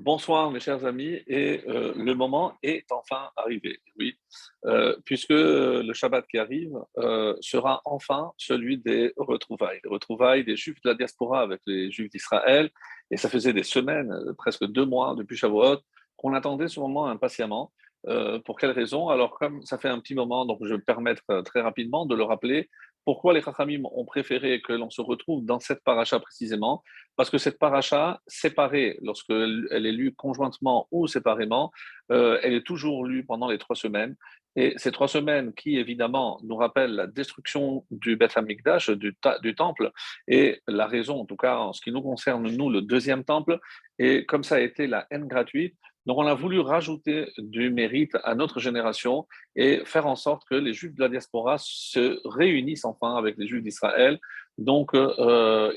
Bonsoir mes chers amis, et euh, le moment est enfin arrivé, oui, euh, puisque le Shabbat qui arrive euh, sera enfin celui des retrouvailles, les retrouvailles des Juifs de la diaspora avec les Juifs d'Israël, et ça faisait des semaines, presque deux mois depuis Shavuot, qu'on attendait ce moment impatiemment. pour quelle raison? Alors comme ça fait un petit moment, donc je vais me permettre très rapidement de le rappeler, pourquoi les Chachamim ont préféré que l'on se retrouve dans cette paracha précisément? Parce que cette paracha, séparée, lorsqu'elle est lue conjointement ou séparément, euh, elle est toujours lue pendant les trois semaines. Et ces trois semaines qui, évidemment, nous rappellent la destruction du Beth Amikdash, du, du temple, et la raison, en tout cas en ce qui nous concerne, nous, le deuxième temple, et comme ça a été la haine gratuite, donc on a voulu rajouter du mérite à notre génération et faire en sorte que les Juifs de la diaspora se réunissent enfin avec les Juifs d'Israël. Donc euh,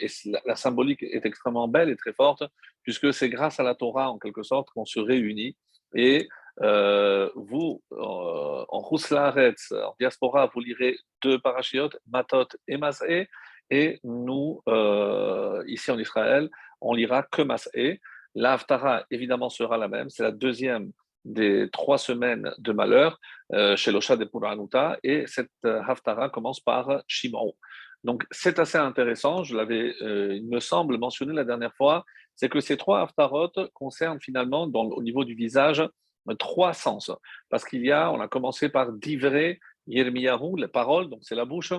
la, symbolique est extrêmement belle et très forte, puisque c'est grâce à la Torah, en quelque sorte, qu'on se réunit. Et euh, vous, euh, en Rouslaretz, en diaspora, vous lirez deux parachiotes, Matot et Masé, et nous, ici en Israël, on lira que Masé. La Haftara, évidemment, sera la même. C'est la deuxième des trois semaines de malheur euh, chez l'Osha de Puranuta. Et cette euh, Haftara commence par Shimon. Donc, c'est assez intéressant. Je l'avais, euh, il me semble, mentionné la dernière fois. C'est que ces trois Haftarot concernent finalement, au niveau du visage, trois sens. Parce qu'il y a, on a commencé par Divré, Yirmiyahu, les paroles, donc c'est la bouche.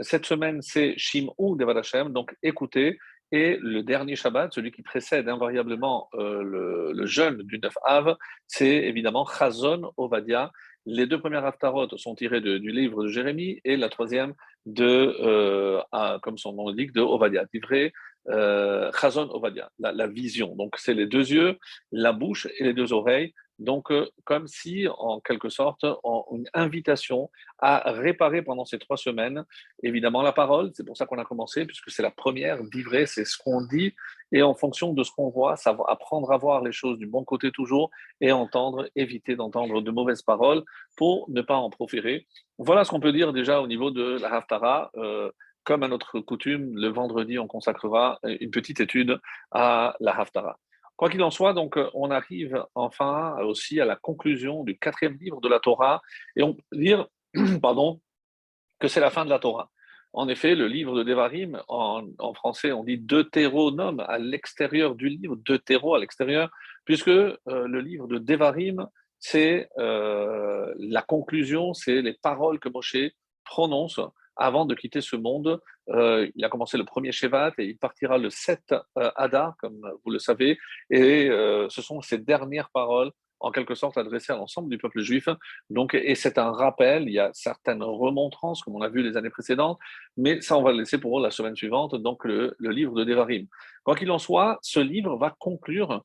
Cette semaine, c'est Shim'u Devadashem, donc écoutez. Et le dernier Shabbat, celui qui précède invariablement euh, le, jeûne du 9 Av, c'est évidemment Chazon Ovadia. Les deux premières Haftarot sont tirées du livre de Jérémie et la troisième de, euh, comme son nom l'indique, de Ovadia, livré euh, Chazon Ovadia, la, vision. Donc c'est les deux yeux, la bouche et les deux oreilles. Donc, euh, comme si, en quelque sorte, une invitation à réparer pendant ces trois semaines, évidemment, la parole, c'est pour ça qu'on a commencé, puisque c'est la première, vivre, c'est ce qu'on dit, et en fonction de ce qu'on voit, savoir, apprendre à voir les choses du bon côté toujours, et entendre, éviter d'entendre de mauvaises paroles pour ne pas en proférer. Voilà ce qu'on peut dire déjà au niveau de la Haftara. Euh, comme à notre coutume, le vendredi, on consacrera une petite étude à la Haftara. Quoi qu'il en soit, donc, euh, on arrive enfin aussi à la conclusion du quatrième livre de la Torah, et on peut dire, pardon, que c'est la fin de la Torah. En effet, le livre de Devarim, en, français, on dit Deutéronome à l'extérieur du livre, Deutéro à l'extérieur, puisque euh, le livre de Devarim, c'est euh, la conclusion, c'est les paroles que Moshe prononce avant de quitter ce monde. Euh, il a commencé le premier Shevat et il partira le 7 euh, Adar, comme vous le savez. Et euh, ce sont ses dernières paroles en quelque sorte adressées à l'ensemble du peuple juif. Donc, et c'est un rappel, il y a certaines remontrances, comme on a vu les années précédentes, mais ça, on va le laisser pour la semaine suivante, donc le, livre de Devarim. Quoi qu'il en soit, ce livre va conclure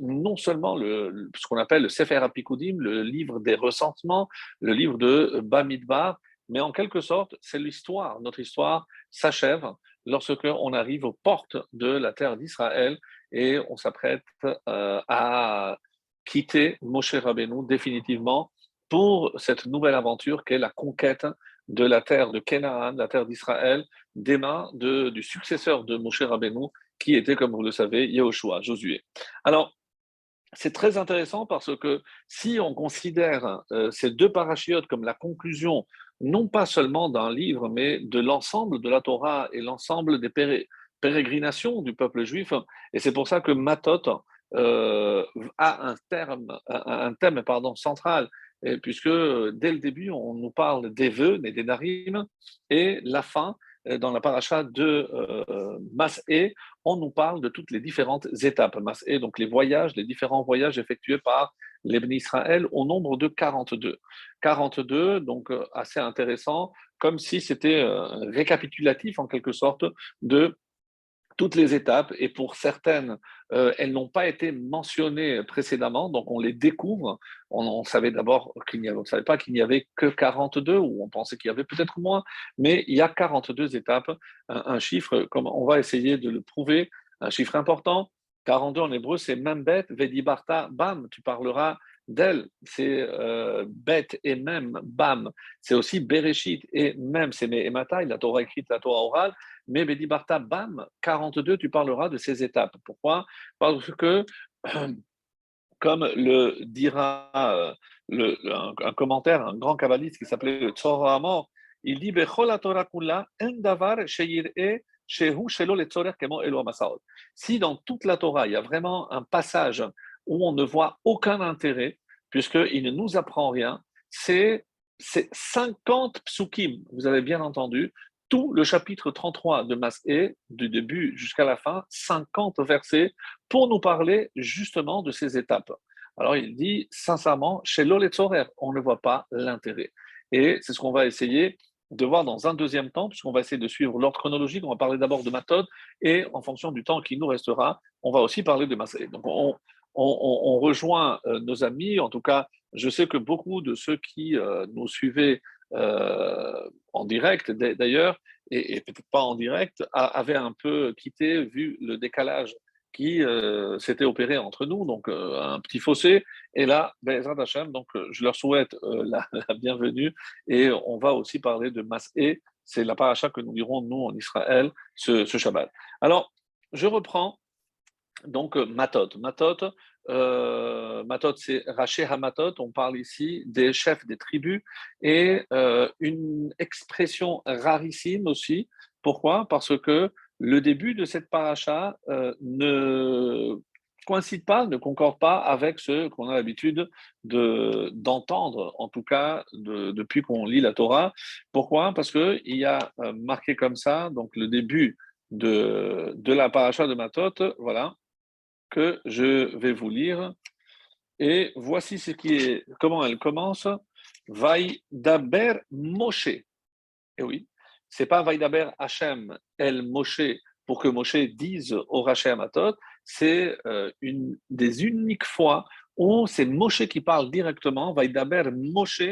non seulement le, ce qu'on appelle le Sefer Apikudim, le livre des ressentiments, le livre de Bamidbar, mais en quelque sorte, c'est l'histoire. Notre histoire s'achève lorsque on arrive aux portes de la terre d'Israël et on s'apprête euh, à quitter Moshe Rabbeinu définitivement pour cette nouvelle aventure qu'est la conquête de la terre de Canaan, la terre d'Israël, des mains de, du successeur de Moshe Rabbeinu, qui était, comme vous le savez, Yehoshua, Josué. Alors, c'est très intéressant parce que si on considère euh, ces deux parachiotes comme la conclusion, non pas seulement d'un livre, mais de l'ensemble de la Torah et l'ensemble des pérégrinations du peuple juif, et c'est pour ça que Matot euh, a un, thème pardon, central, puisque dès le début, on nous parle des vœux, des Narim, et la fin, dans la paracha de euh, Mas'é, on nous parle de toutes les différentes étapes. Mas'é, donc les voyages, les différents voyages effectués par l'Ebn Israël au nombre de 42. 42, donc euh, assez intéressant, comme si c'était récapitulatif en quelque sorte de toutes les étapes et pour certaines, euh, elles n'ont pas été mentionnées précédemment, donc on les découvre. On, savait d'abord qu'il n'y avait, on savait pas qu'il n'y avait que 42 ou on pensait qu'il y avait peut-être moins, mais il y a 42 étapes, un, chiffre comme on va essayer de le prouver, un chiffre important. 42 en hébreu, c'est Membet, Vedibarta, Bam, tu parleras d'elle, c'est euh, bête et même, bam, c'est aussi Bereshit et même, c'est Mehematai, la Torah écrite, la Torah orale, mais Bedibarta, bam, 42, tu parleras de ces étapes. Pourquoi? Parce que comme le dira euh, un, commentaire, un grand kabbaliste qui s'appelait le Amor, il dit Si dans toute la Torah, il y a vraiment un passage où on ne voit aucun intérêt, puisqu'il ne nous apprend rien, c'est 50 psukim, vous avez bien entendu, tout le chapitre 33 de Masé, du début jusqu'à la fin, 50 versets, pour nous parler justement de ces étapes. Alors il dit, sincèrement, chez l'Oletzorer, on ne voit pas l'intérêt. Et c'est ce qu'on va essayer de voir dans un deuxième temps, puisqu'on va essayer de suivre l'ordre chronologique. On va parler d'abord de méthode, et en fonction du temps qui nous restera, on va aussi parler de Masé. Donc on, rejoint euh, nos amis, en tout cas, je sais que beaucoup de ceux qui euh, nous suivaient en direct d'ailleurs, et, peut-être pas en direct, avait un peu quitté vu le décalage qui euh, s'était opéré entre nous, donc euh, un petit fossé. Et là, ben, donc je leur souhaite la, bienvenue et on va aussi parler de Mas'é, c'est la paracha que nous dirons nous en Israël ce, ce Shabbat. Alors, je reprends donc Matot. Matot, euh, Matot, c'est Raché Hamatot. On parle ici des chefs des tribus et euh, une expression rarissime aussi. Pourquoi? Parce que le début de cette paracha euh, ne coïncide pas, ne concorde pas avec ce qu'on a l'habitude de, d'entendre, en tout cas depuis qu'on lit la Torah. Pourquoi? Parce qu'il y a marqué comme ça, donc le début de, de la paracha de Matot, voilà, que je vais vous lire. Et voici ce qui est, comment elle commence. Vaïdaber Moshe. Et oui, c'est pas Vaïdaber Hachem El Moshe pour que Moshe dise au Raché Amatot, c'est euh, une des uniques fois où c'est Moshe qui parle directement, Vaïdaber Moshe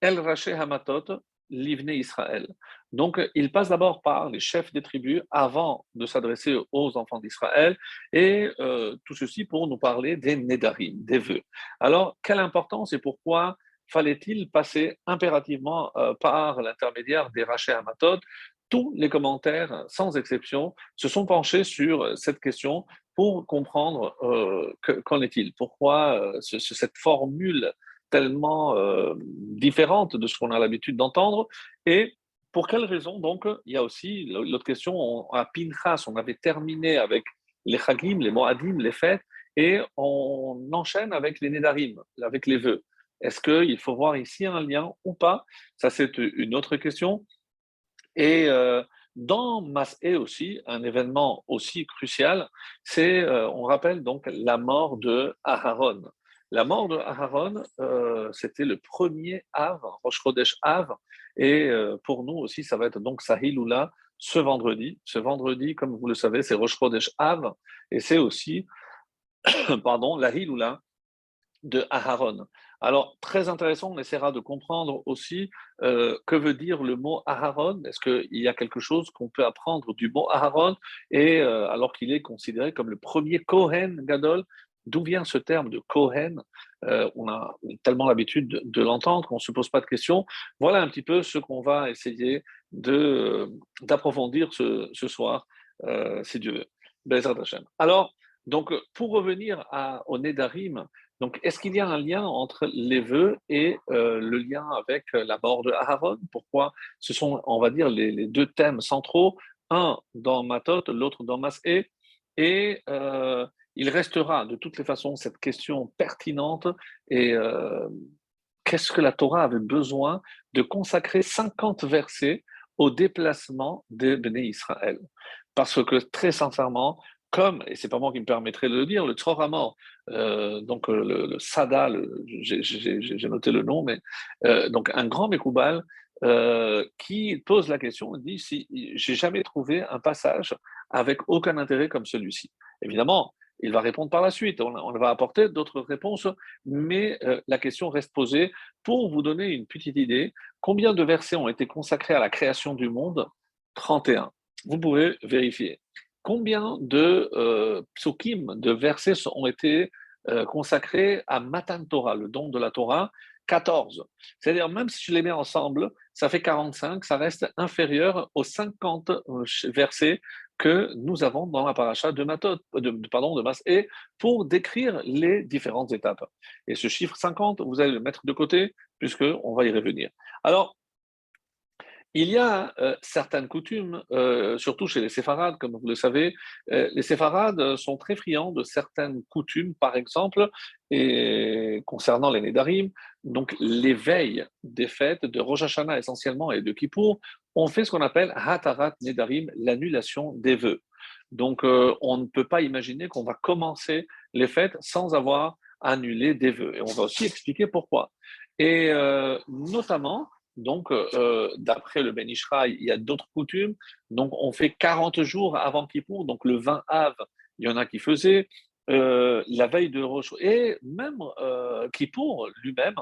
El Raché Hamatot, l'Ivne Israël. Donc, il passe d'abord par les chefs des tribus avant de s'adresser aux enfants d'Israël, et euh, tout ceci pour nous parler des Nédarim, des vœux. Alors, quelle importance et pourquoi fallait-il passer impérativement euh, par l'intermédiaire des Rachés Amatot Tous les commentaires, sans exception, se sont penchés sur cette question pour comprendre euh, qu'en est-il? Pourquoi cette formule tellement euh, différente de ce qu'on a l'habitude d'entendre. Et pour quelle raison Donc, il y a aussi l'autre question, à Pinchas, on avait terminé avec les Chagim, les Moadim, les fêtes, et on enchaîne avec les Nedarim, avec les vœux. Est-ce qu'il faut voir ici un lien ou pas? Ça, c'est une autre question. Et euh, dans Mas'é aussi, un événement aussi crucial, c'est, euh, on rappelle donc la mort de Aharon. La mort de Aharon, euh, c'était le premier Av, Rosh Chodesh Av, et euh, pour nous aussi, ça va être donc Sahiloula ce vendredi. Ce vendredi, comme vous le savez, c'est Rosh Chodesh Av, et c'est aussi, pardon, la Hiloula de Aharon. Alors, très intéressant, on essaiera de comprendre aussi euh, que veut dire le mot Aharon. Est-ce qu'il y a quelque chose qu'on peut apprendre du mot Aharon? Et alors qu'il est considéré comme le premier Kohen Gadol D'où vient ce terme de Kohen euh, On a tellement l'habitude de, l'entendre qu'on ne se pose pas de questions. Voilà un petit peu ce qu'on va essayer d'approfondir ce, ce, soir, euh, si Dieu veut. Alors, donc, pour revenir à, au Nédarim, donc, est-ce qu'il y a un lien entre les vœux et euh, le lien avec la mort de Aaron? Pourquoi? Ce sont, on va dire, les, deux thèmes centraux, un dans Matot, l'autre dans Masé, et euh, il restera de toutes les façons cette question pertinente et euh, qu'est-ce que la Torah avait besoin de consacrer 50 versets au déplacement des Béné Israël? Parce que très sincèrement, comme, et c'est pas moi qui me permettrai de le dire, le Tzoramor, euh, donc le, le Sada, j'ai noté le nom, mais euh, donc un grand Mekoubal euh, qui pose la question, dit si j'ai jamais trouvé un passage avec aucun intérêt comme celui-ci. Évidemment, il va répondre par la suite. On, va apporter d'autres réponses, mais euh, la question reste posée pour vous donner une petite idée. Combien de versets ont été consacrés à la création du monde? 31. Vous pouvez vérifier. Combien de euh, psukim, de versets ont été euh, consacrés à Matan Torah, le don de la Torah? 14. C'est-à-dire, même si je les mets ensemble, ça fait 45, ça reste inférieur aux 50 versets que nous avons dans la de Matot, de, pardon, de pour décrire les différentes étapes. Et ce chiffre 50, vous allez le mettre de côté, puisqu'on va y revenir. Alors, il y a euh, certaines coutumes, euh, surtout chez les séfarades, comme vous le savez. Euh, les séfarades sont très friands de certaines coutumes, par exemple, et concernant les Nédarim, donc l'éveil des fêtes de Rosh Hashanah essentiellement et de Kippour, on fait ce qu'on appelle Hatarat Nedarim, l'annulation des vœux. Donc on ne peut pas imaginer qu'on va commencer les fêtes sans avoir annulé des vœux. Et on va aussi expliquer pourquoi. Et notamment, donc, euh, d'après le Ben il y a d'autres coutumes. Donc, on fait 40 jours avant Kippour. Donc, le 20 Av, il y en a qui faisaient. Euh, la veille de Rosh et même euh, Kippour lui-même,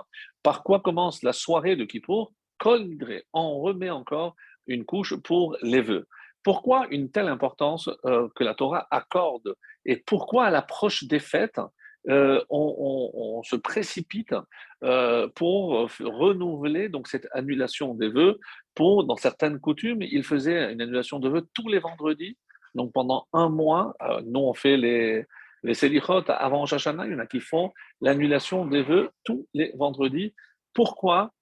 par quoi commence la soirée de Kippour? Kol on remet encore une couche pour les vœux. Pourquoi une telle importance que la Torah accorde? Et pourquoi à l'approche des fêtes, euh, on, se précipite euh, pour renouveler donc cette annulation des vœux. Pour dans certaines coutumes, il faisait une annulation de vœux tous les vendredis. Donc pendant un mois, euh, nous on fait les les avant Shashana, il y en a qui font l'annulation des vœux tous les vendredis. Pourquoi?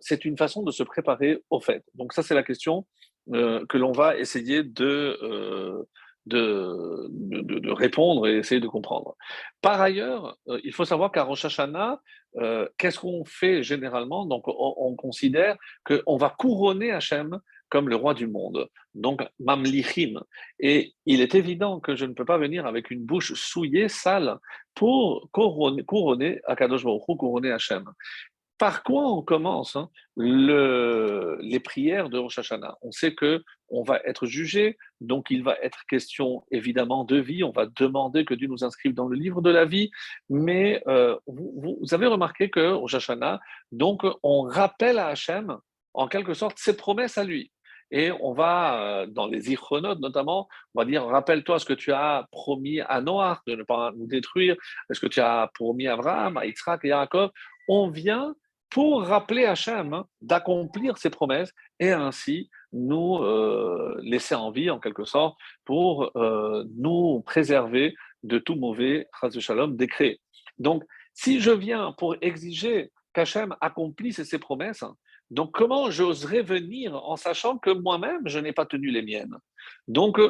C'est une façon de se préparer aux fêtes. Donc ça c'est la question que l'on va essayer de de, répondre et essayer de comprendre. Par ailleurs, euh, il faut savoir qu'à Rosh Hashanah, euh, qu'est-ce qu'on fait généralement? Donc, on, considère qu'on va couronner Hachem comme le roi du monde, donc Mamlichim. Et il est évident que je ne peux pas venir avec une bouche souillée, sale, pour couronner, couronner Akadosh Baruch couronner Hachem. Par quoi on commence hein, les prières de Rosh Hashanah On sait que on va être jugé, donc il va être question évidemment de vie. On va demander que Dieu nous inscrive dans le livre de la vie. Mais euh, vous, avez remarqué que Rosh Hashanah, donc on rappelle à Hachem en quelque sorte ses promesses à lui. Et on va, euh, dans les ichronotes notamment, on va dire rappelle-toi ce que tu as promis à Noah de ne pas nous détruire, ce que tu as promis à Abraham, à Yitzhak et à Jacob. On vient pour rappeler Hachem hein, d'accomplir ses promesses et ainsi nous euh, laisser en vie, en quelque sorte, pour euh, nous préserver de tout mauvais shalom décret. Donc, si je viens pour exiger qu'Hachem accomplisse ses promesses, donc comment j'oserais venir en sachant que moi-même, je n'ai pas tenu les miennes? Donc,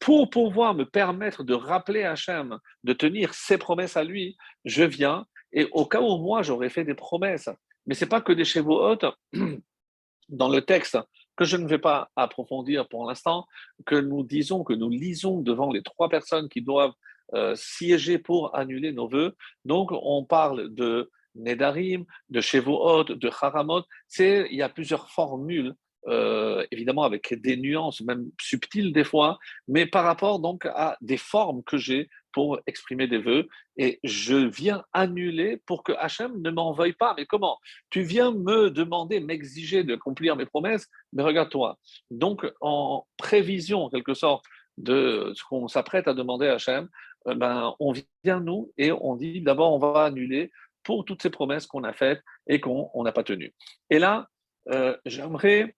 pour pouvoir me permettre de rappeler Hachem de tenir ses promesses à lui, je viens et au cas où moi j'aurais fait des promesses mais ce n'est pas que des hautes dans le texte que je ne vais pas approfondir pour l'instant, que nous disons, que nous lisons devant les trois personnes qui doivent euh, siéger pour annuler nos voeux. Donc, on parle de Nedarim, de Shevuot, de Haramot. Il y a plusieurs formules euh, évidemment avec des nuances, même subtiles des fois, mais par rapport donc à des formes que j'ai pour exprimer des vœux, et je viens annuler pour que Hachem ne m'en veuille pas. Mais comment? Tu viens me demander, m'exiger de accomplir mes promesses, mais regarde-toi. Donc, en prévision, en quelque sorte, de ce qu'on s'apprête à demander à Hachem, euh, ben, on vient nous et on dit d'abord, on va annuler pour toutes ces promesses qu'on a faites et qu'on n'a pas tenues. Et là, euh, j'aimerais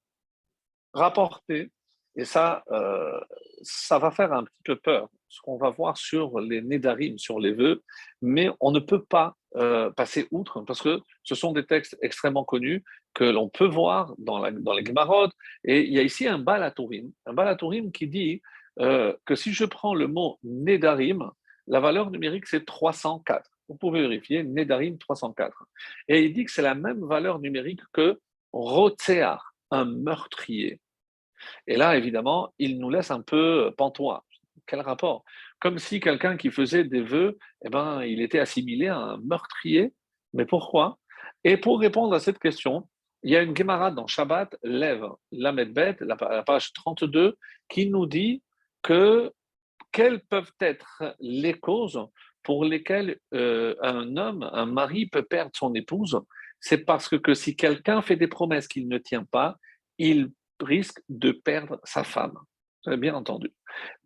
rapporter, et ça, euh, ça va faire un petit peu peur, ce qu'on va voir sur les Nédarim, sur les vœux, mais on ne peut pas euh, passer outre, parce que ce sont des textes extrêmement connus que l'on peut voir dans, dans les Gemarot, et il y a ici un Balatourim, un Balatourim qui dit euh, que si je prends le mot Nédarim, la valeur numérique c'est 304. Vous pouvez vérifier, Nédarim 304. Et il dit que c'est la même valeur numérique que Rotsear un meurtrier. Et là, évidemment, il nous laisse un peu pantois. Quel rapport? Comme si quelqu'un qui faisait des vœux, eh ben, il était assimilé à un meurtrier. Mais pourquoi? Et pour répondre à cette question, il y a une Gemara dans Shabbat, Lève, Lamedbet, la page 32, qui nous dit que quelles peuvent être les causes pour lesquelles euh, un homme, un mari peut perdre son épouse? C'est parce que, si quelqu'un fait des promesses qu'il ne tient pas, il risque de perdre sa femme. Avez bien entendu.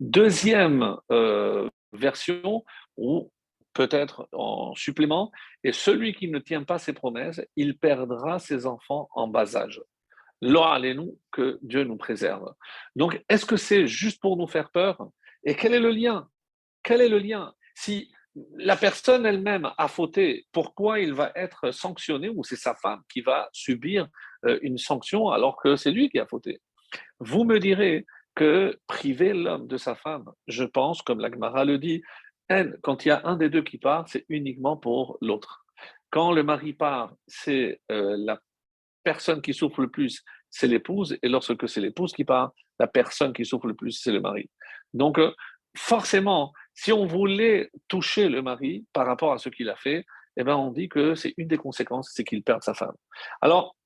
Deuxième euh, version, ou peut-être en supplément, et celui qui ne tient pas ses promesses, il perdra ses enfants en bas âge. nous que Dieu nous préserve. Donc, est-ce que c'est juste pour nous faire peur? Et quel est le lien? Quel est le lien? Si la personne elle-même a fauté, pourquoi il va être sanctionné ou c'est sa femme qui va subir euh, une sanction alors que c'est lui qui a fauté? Vous me direz que priver l'homme de sa femme, je pense, comme l'Agmara le dit, quand il y a un des deux qui part, c'est uniquement pour l'autre. Quand le mari part, c'est euh, la personne qui souffre le plus, c'est l'épouse, et lorsque c'est l'épouse qui part, la personne qui souffre le plus, c'est le mari. Donc, euh, forcément, si on voulait toucher le mari par rapport à ce qu'il a fait, eh ben, on dit que c'est une des conséquences, c'est qu'il perd sa femme. Alors,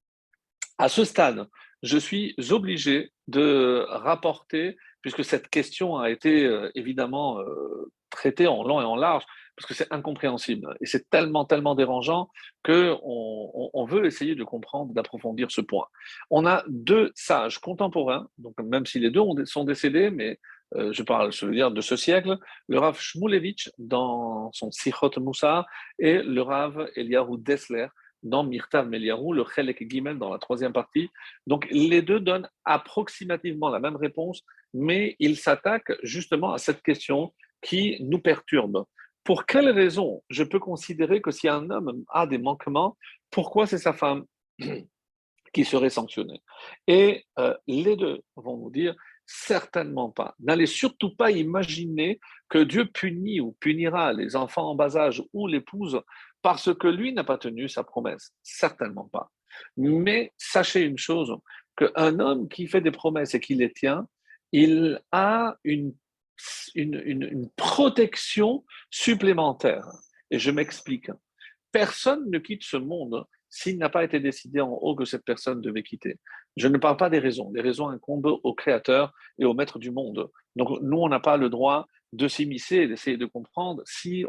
à ce stade, je suis obligé de rapporter, puisque cette question a été euh, évidemment euh, traitée en long et en large, parce que c'est incompréhensible et c'est tellement, tellement dérangeant qu'on on, veut essayer de comprendre, d'approfondir ce point. On a deux sages contemporains, donc même si les deux sont décédés, mais euh, je parle, je veux dire, de ce siècle, le Rav Shmulevich dans son Sichot Moussa et le Rav Eliyahu Dessler dans Mirtav Meliarou, le Chelek Gimel dans la troisième partie. Donc les deux donnent approximativement la même réponse, mais ils s'attaquent justement à cette question qui nous perturbe. Pour quelle raison je peux considérer que si un homme a des manquements, pourquoi c'est sa femme qui serait sanctionnée? Et euh, les deux vont nous dire certainement pas. N'allez surtout pas imaginer que Dieu punit ou punira les enfants en bas âge ou l'épouse parce que lui n'a pas tenu sa promesse. Certainement pas. Mais sachez une chose, qu'un homme qui fait des promesses et qui les tient, il a une une, protection supplémentaire. Et je m'explique. Personne ne quitte ce monde s'il n'a pas été décidé en haut que cette personne devait quitter. Je ne parle pas des raisons. Les raisons incombent au Créateur et au Maître du monde. Donc nous, on n'a pas le droit de s'immiscer et d'essayer de comprendre si,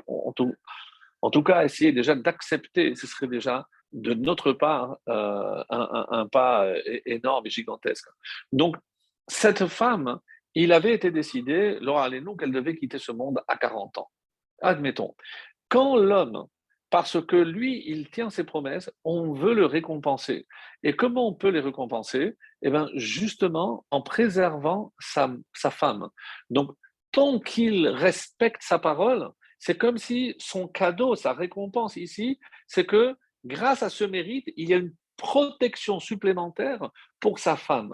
en tout, cas, essayer déjà d'accepter, ce serait déjà de notre part euh, un, pas énorme et gigantesque. Donc cette femme il avait été décidé, Laura Allénou, qu'elle devait quitter ce monde à 40 ans. Admettons. Quand l'homme, parce que lui, il tient ses promesses, on veut le récompenser. Et comment on peut les récompenser? Eh bien, justement, en préservant sa femme. Donc, tant qu'il respecte sa parole, c'est comme si son cadeau, sa récompense ici, c'est que grâce à ce mérite, il y a une protection supplémentaire pour sa femme.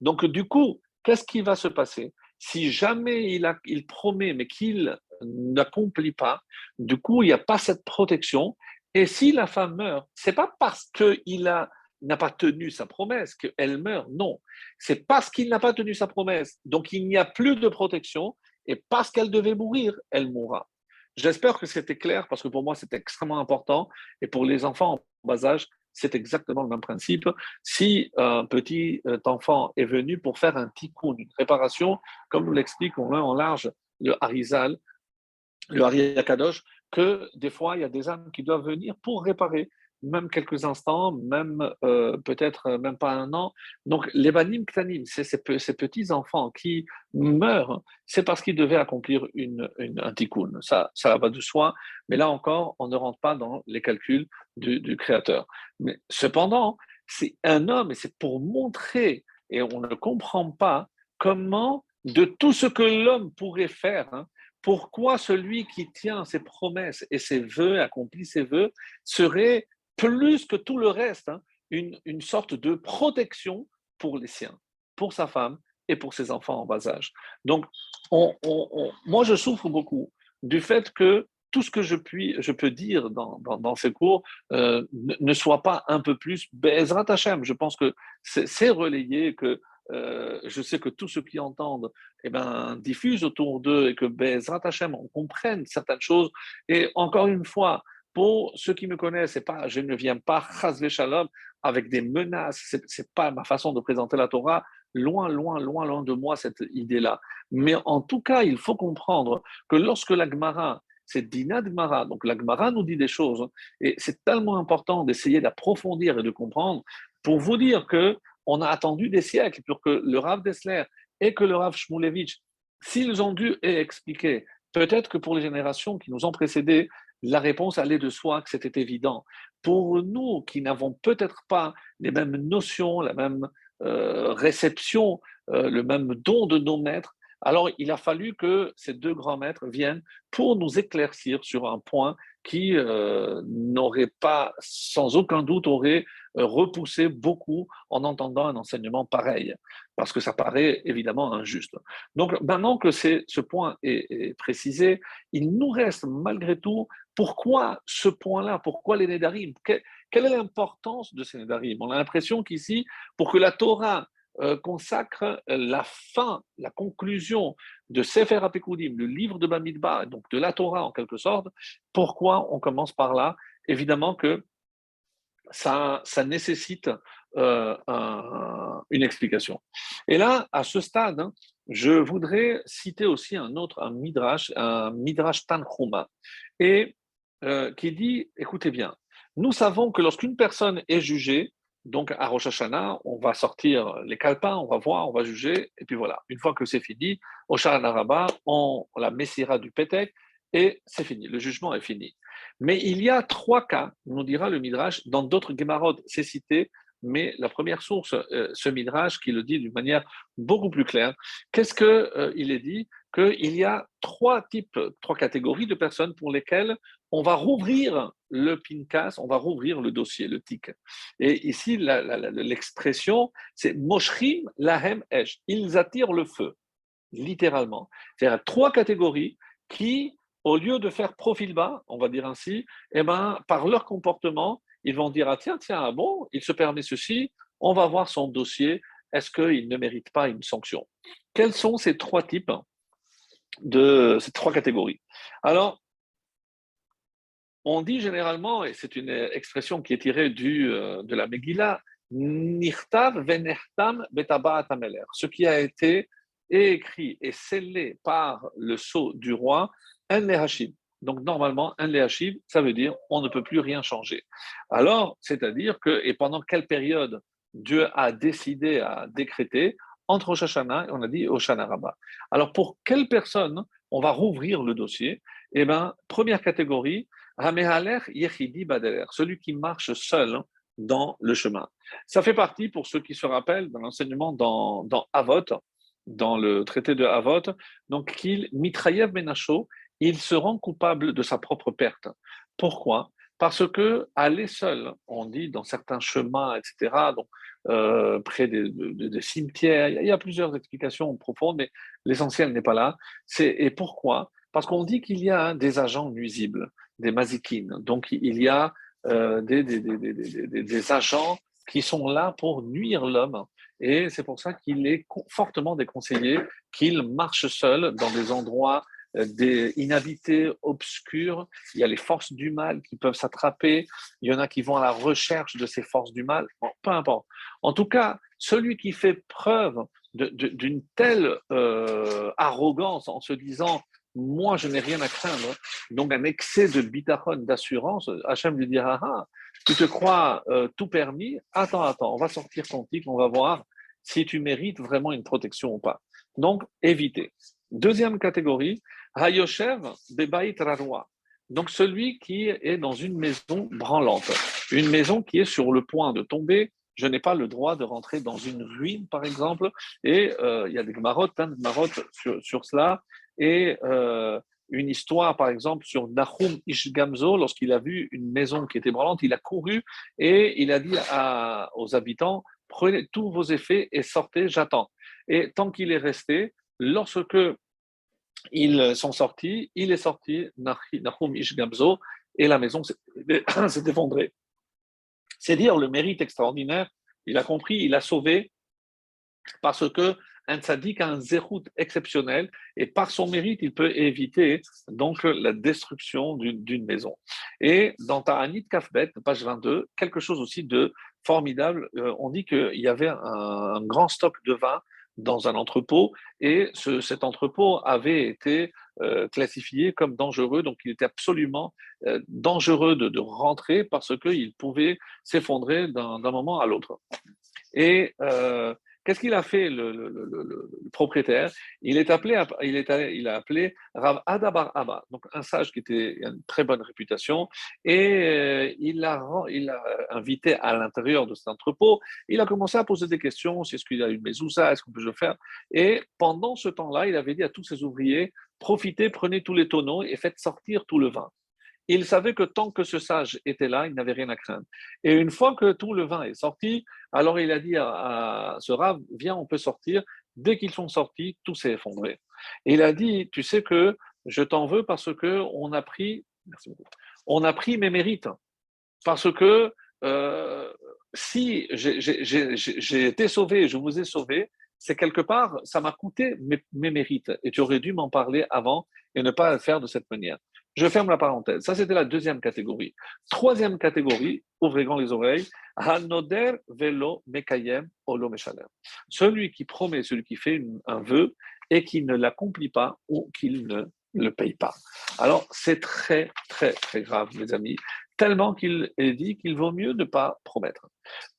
Donc, du coup, qu'est-ce qui va se passer? Si jamais il, promet mais qu'il n'accomplit pas, du coup, il n'y a pas cette protection. Et si la femme meurt, c'est pas parce qu'il n'a pas tenu sa promesse qu'elle meurt, non. C'est parce qu'il n'a pas tenu sa promesse. Donc il n'y a plus de protection et parce qu'elle devait mourir, elle mourra. J'espère que c'était clair parce que pour moi c'est extrêmement important et pour les enfants en bas âge, c'est exactement le même principe. Si un petit euh, enfant est venu pour faire un tikkun, une réparation, comme nous l'explique en large le Harizal, le Hari que des fois, il y a des âmes qui doivent venir pour réparer même quelques instants, même euh, peut-être même pas un an. Donc les banim ktanim, c'est ces, petits enfants qui meurent, c'est parce qu'ils devaient accomplir une, un tikkun. Ça, ça va de soi, mais là encore, on ne rentre pas dans les calculs du, Créateur. Mais cependant, c'est un homme et c'est pour montrer, et on ne comprend pas comment de tout ce que l'homme pourrait faire, hein, pourquoi celui qui tient ses promesses et ses vœux, accomplit ses vœux, serait plus que tout le reste, hein, une, une, sorte de protection pour les siens, pour sa femme et pour ses enfants en bas âge. Donc, on, moi, je souffre beaucoup du fait que tout ce que je, puis, je peux dire dans, dans, ces cours euh, ne, soit pas un peu plus Bezrat Hashem. Je pense que c'est relayé, que euh, je sais que tous ceux qui entendent eh ben, diffusent autour d'eux et que Bezrat Hashem, on comprenne certaines choses. Et encore une fois, pour ceux qui me connaissent, pas, je ne viens pas shalom avec des menaces. Ce n'est pas ma façon de présenter la Torah. Loin, loin, loin, loin de moi cette idée-là. Mais en tout cas, il faut comprendre que lorsque la Gemara, c'est Dina Gemara, donc la Gemara nous dit des choses, et c'est tellement important d'essayer d'approfondir et de comprendre pour vous dire que on a attendu des siècles pour que le Rav Dessler et que le Rav Shmulevich, s'ils ont dû expliquer, peut-être que pour les générations qui nous ont précédés, la réponse allait de soi que c'était évident. Pour nous qui n'avons peut-être pas les mêmes notions, la même réception, le même don de nos maîtres, alors il a fallu que ces deux grands maîtres viennent pour nous éclaircir sur un point qui n'aurait pas, sans aucun doute, aurait repoussé beaucoup en entendant un enseignement pareil, parce que ça paraît évidemment injuste. Donc maintenant que ce point est, précisé, il nous reste malgré tout pourquoi ce point-là, pourquoi les Nédarim quelle, est l'importance de ces Nédarim On a l'impression qu'ici, pour que la Torah euh, consacre la fin, la conclusion de Sefer Apekudim, le livre de Bamidbar, donc de la Torah en quelque sorte. Pourquoi on commence par là? Évidemment que ça, ça nécessite euh, une explication. Et là, à ce stade, hein, je voudrais citer aussi un autre, un midrash, un midrash Tanchuma, et euh, qui dit, écoutez bien, nous savons que lorsqu'une personne est jugée, donc à Rosh Hashanah, on va sortir les calepins, on va voir, on va juger, et puis voilà. Une fois que c'est fini, au Rabba, on, la messira du Pétek, et c'est fini, le jugement est fini. Mais il y a trois cas, nous dira le Midrash, dans d'autres Gemarot, c'est cité, mais la première source, euh, ce Midrash, qui le dit d'une manière beaucoup plus claire, qu'est-ce qu'il euh, est dit? Qu'il y a trois types, trois catégories de personnes pour lesquelles on va rouvrir le pinkas, on va rouvrir le dossier, le tic. Et ici, l'expression, c'est moshrim lahem esh. Ils attirent le feu, littéralement. C'est-à-dire trois catégories qui, au lieu de faire profil bas, on va dire ainsi, eh ben, par leur comportement, ils vont dire ah, tiens, tiens, ah bon, il se permet ceci, on va voir son dossier, est-ce qu'il ne mérite pas une sanction? Quels sont ces trois types de ces trois catégories? Alors, on dit généralement, et c'est une expression qui est tirée du, euh, de la Megillah, Ce qui a été écrit et scellé par le sceau du roi, un lehashib. Donc normalement, un lehashib, ça veut dire on ne peut plus rien changer. Alors, c'est-à-dire que, et pendant quelle période Dieu a décidé, a décrété, entre Rosh on a dit Oshana Rabbah. Alors pour quelle personne on va rouvrir le dossier? Eh bien, première catégorie, celui qui marche seul dans le chemin. Ça fait partie, pour ceux qui se rappellent, de l'enseignement dans, dans Avot, dans le traité de Avot, donc qu'il, Mitrayev Menacho, il se rend coupable de sa propre perte. Pourquoi? Parce que aller seul, on dit dans certains chemins, etc., donc, euh, près des, des, cimetières, il y a plusieurs explications profondes, mais l'essentiel n'est pas là. Et pourquoi? Parce qu'on dit qu'il y a des agents nuisibles des mazikines. Donc il y a euh, des, des, des, des, agents qui sont là pour nuire l'homme. Et c'est pour ça qu'il est fortement déconseillé qu'il marche seul dans des endroits euh, des inhabités, obscurs. Il y a les forces du mal qui peuvent s'attraper. Il y en a qui vont à la recherche de ces forces du mal. peu importe. En tout cas, celui qui fait preuve d'une telle euh, arrogance en se disant moi, je n'ai rien à craindre. Donc, un excès de bitachon, d'assurance, Hachem lui dira ah, Tu te crois euh, tout permis Attends, attends, on va sortir ton titre, on va voir si tu mérites vraiment une protection ou pas. Donc, éviter. Deuxième catégorie, Hayoshev Bebaït Rarwa. Donc, celui qui est dans une maison branlante, une maison qui est sur le point de tomber. Je n'ai pas le droit de rentrer dans une ruine, par exemple. Et euh, il y a des marottes, plein de marottes sur, sur cela et euh, une histoire, par exemple, sur Nahum Ishgamzo, lorsqu'il a vu une maison qui était brûlante, il a couru et il a dit aux habitants Prenez tous vos effets et sortez, j'attends. Et tant qu'il est resté, lorsque ils sont sortis, il est sorti, Nahum Ishgamzo, et la maison s'est effondrée. C'est dire le mérite extraordinaire. Il a compris, il a sauvé parce que un tzaddik a un zérout exceptionnel et par son mérite, il peut éviter donc la destruction d'une maison. Et dans Ta'anit Kafbet, page 22, quelque chose aussi de formidable, euh, on dit qu'il y avait un, grand stock de vin dans un entrepôt et cet entrepôt avait été euh, classifié comme dangereux, donc il était absolument euh, dangereux de, de, rentrer parce qu'il pouvait s'effondrer d'un moment à l'autre. Et Qu'est-ce qu'il a fait le, propriétaire? Il, est appelé, a appelé Rav Adabar Abba, un sage qui était une très bonne réputation, et euh, il l'a invité à l'intérieur de cet entrepôt. Il a commencé à poser des questions est-ce qu'il a une mezouza Est-ce qu'on peut le faire? Et pendant ce temps-là, il avait dit à tous ses ouvriers profitez, prenez tous les tonneaux et faites sortir tout le vin. Il savait que tant que ce sage était là, il n'avait rien à craindre. Et une fois que tout le vin est sorti, alors il a dit à, ce rave, viens, on peut sortir. Dès qu'ils sont sortis, tout s'est effondré. Et il a dit, tu sais que je t'en veux parce que on a pris, on a pris mes mérites. Parce que euh, si j'ai été sauvé, je vous ai sauvé, c'est quelque part, ça m'a coûté mes, mes, mérites. Et tu aurais dû m'en parler avant et ne pas le faire de cette manière. Je ferme la parenthèse. Ça, c'était la deuxième catégorie. Troisième catégorie, ouvrez grand les oreilles. Hanoder velo mekayem olo meshalem. Celui qui promet, celui qui fait un vœu et qui ne l'accomplit pas ou qu'il ne le paye pas. Alors, c'est très, très, très grave, mes amis, tellement qu'il est dit qu'il vaut mieux ne pas promettre.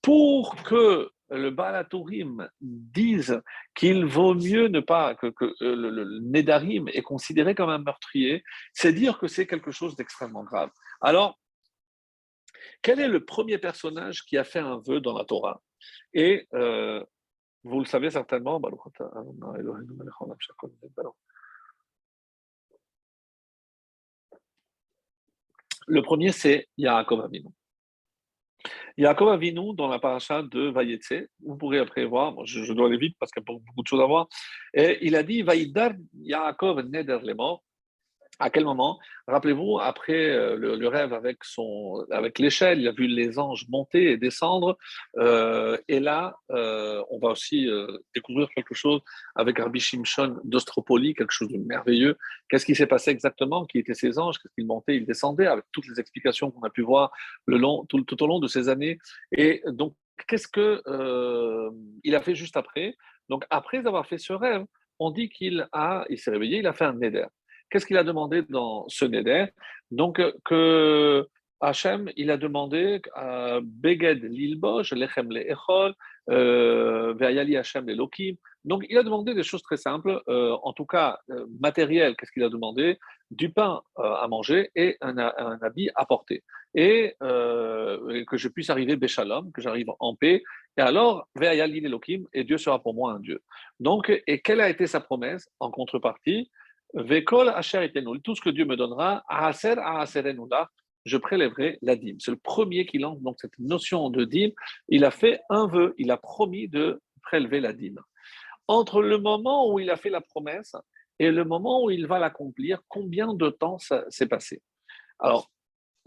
Pour que le Balatourim dise qu'il vaut mieux ne pas, que, euh, le, le, Nédarim est considéré comme un meurtrier, c'est dire que c'est quelque chose d'extrêmement grave. Alors, quel est le premier personnage qui a fait un vœu dans la Torah? Et euh, vous le savez certainement, le premier c'est Yaakov Avinu. Yaakov Avinu, dans la paracha de Vayetse, vous pourrez après voir, je, dois aller vite parce qu'il y a beaucoup de choses à voir, et il a dit Vaïdar Yaakov Neder morts à quel moment? Rappelez-vous, après euh, le, rêve avec, avec l'échelle, il a vu les anges monter et descendre. Euh, et là, euh, on va aussi découvrir quelque chose avec Rabbi Shimshon d'Ostropoli, quelque chose de merveilleux. Qu'est-ce qui s'est passé exactement? Qui étaient ces anges? Qu'est-ce qu'ils montaient? Ils descendaient avec toutes les explications qu'on a pu voir le long, tout, au long de ces années. Et donc, qu'est-ce que il a fait juste après? Donc, après avoir fait ce rêve, on dit qu'il a, il s'est réveillé, il a fait un neder. Qu'est-ce qu'il a demandé dans ce Neder? Donc, que Hachem, il a demandé à Beged l'ilbosh, lechem le'echol, euh, ve'ayali Hachem l'elokim. Donc, il a demandé des choses très simples, euh, en tout cas euh, matérielles. Qu'est-ce qu'il a demandé? Du pain à manger et un, habit à porter. Et, que je puisse arriver Béchalom, que j'arrive en paix. Et alors, ve'ayali l'elokim, et Dieu sera pour moi un Dieu. Donc, et quelle a été sa promesse? En contrepartie Vekol tout ce que Dieu me donnera, Ahaser je prélèverai la dîme. C'est le premier qui lance donc cette notion de dîme. Il a fait un vœu, il a promis de prélever la dîme. Entre le moment où il a fait la promesse et le moment où il va l'accomplir, combien de temps ça s'est passé? Alors,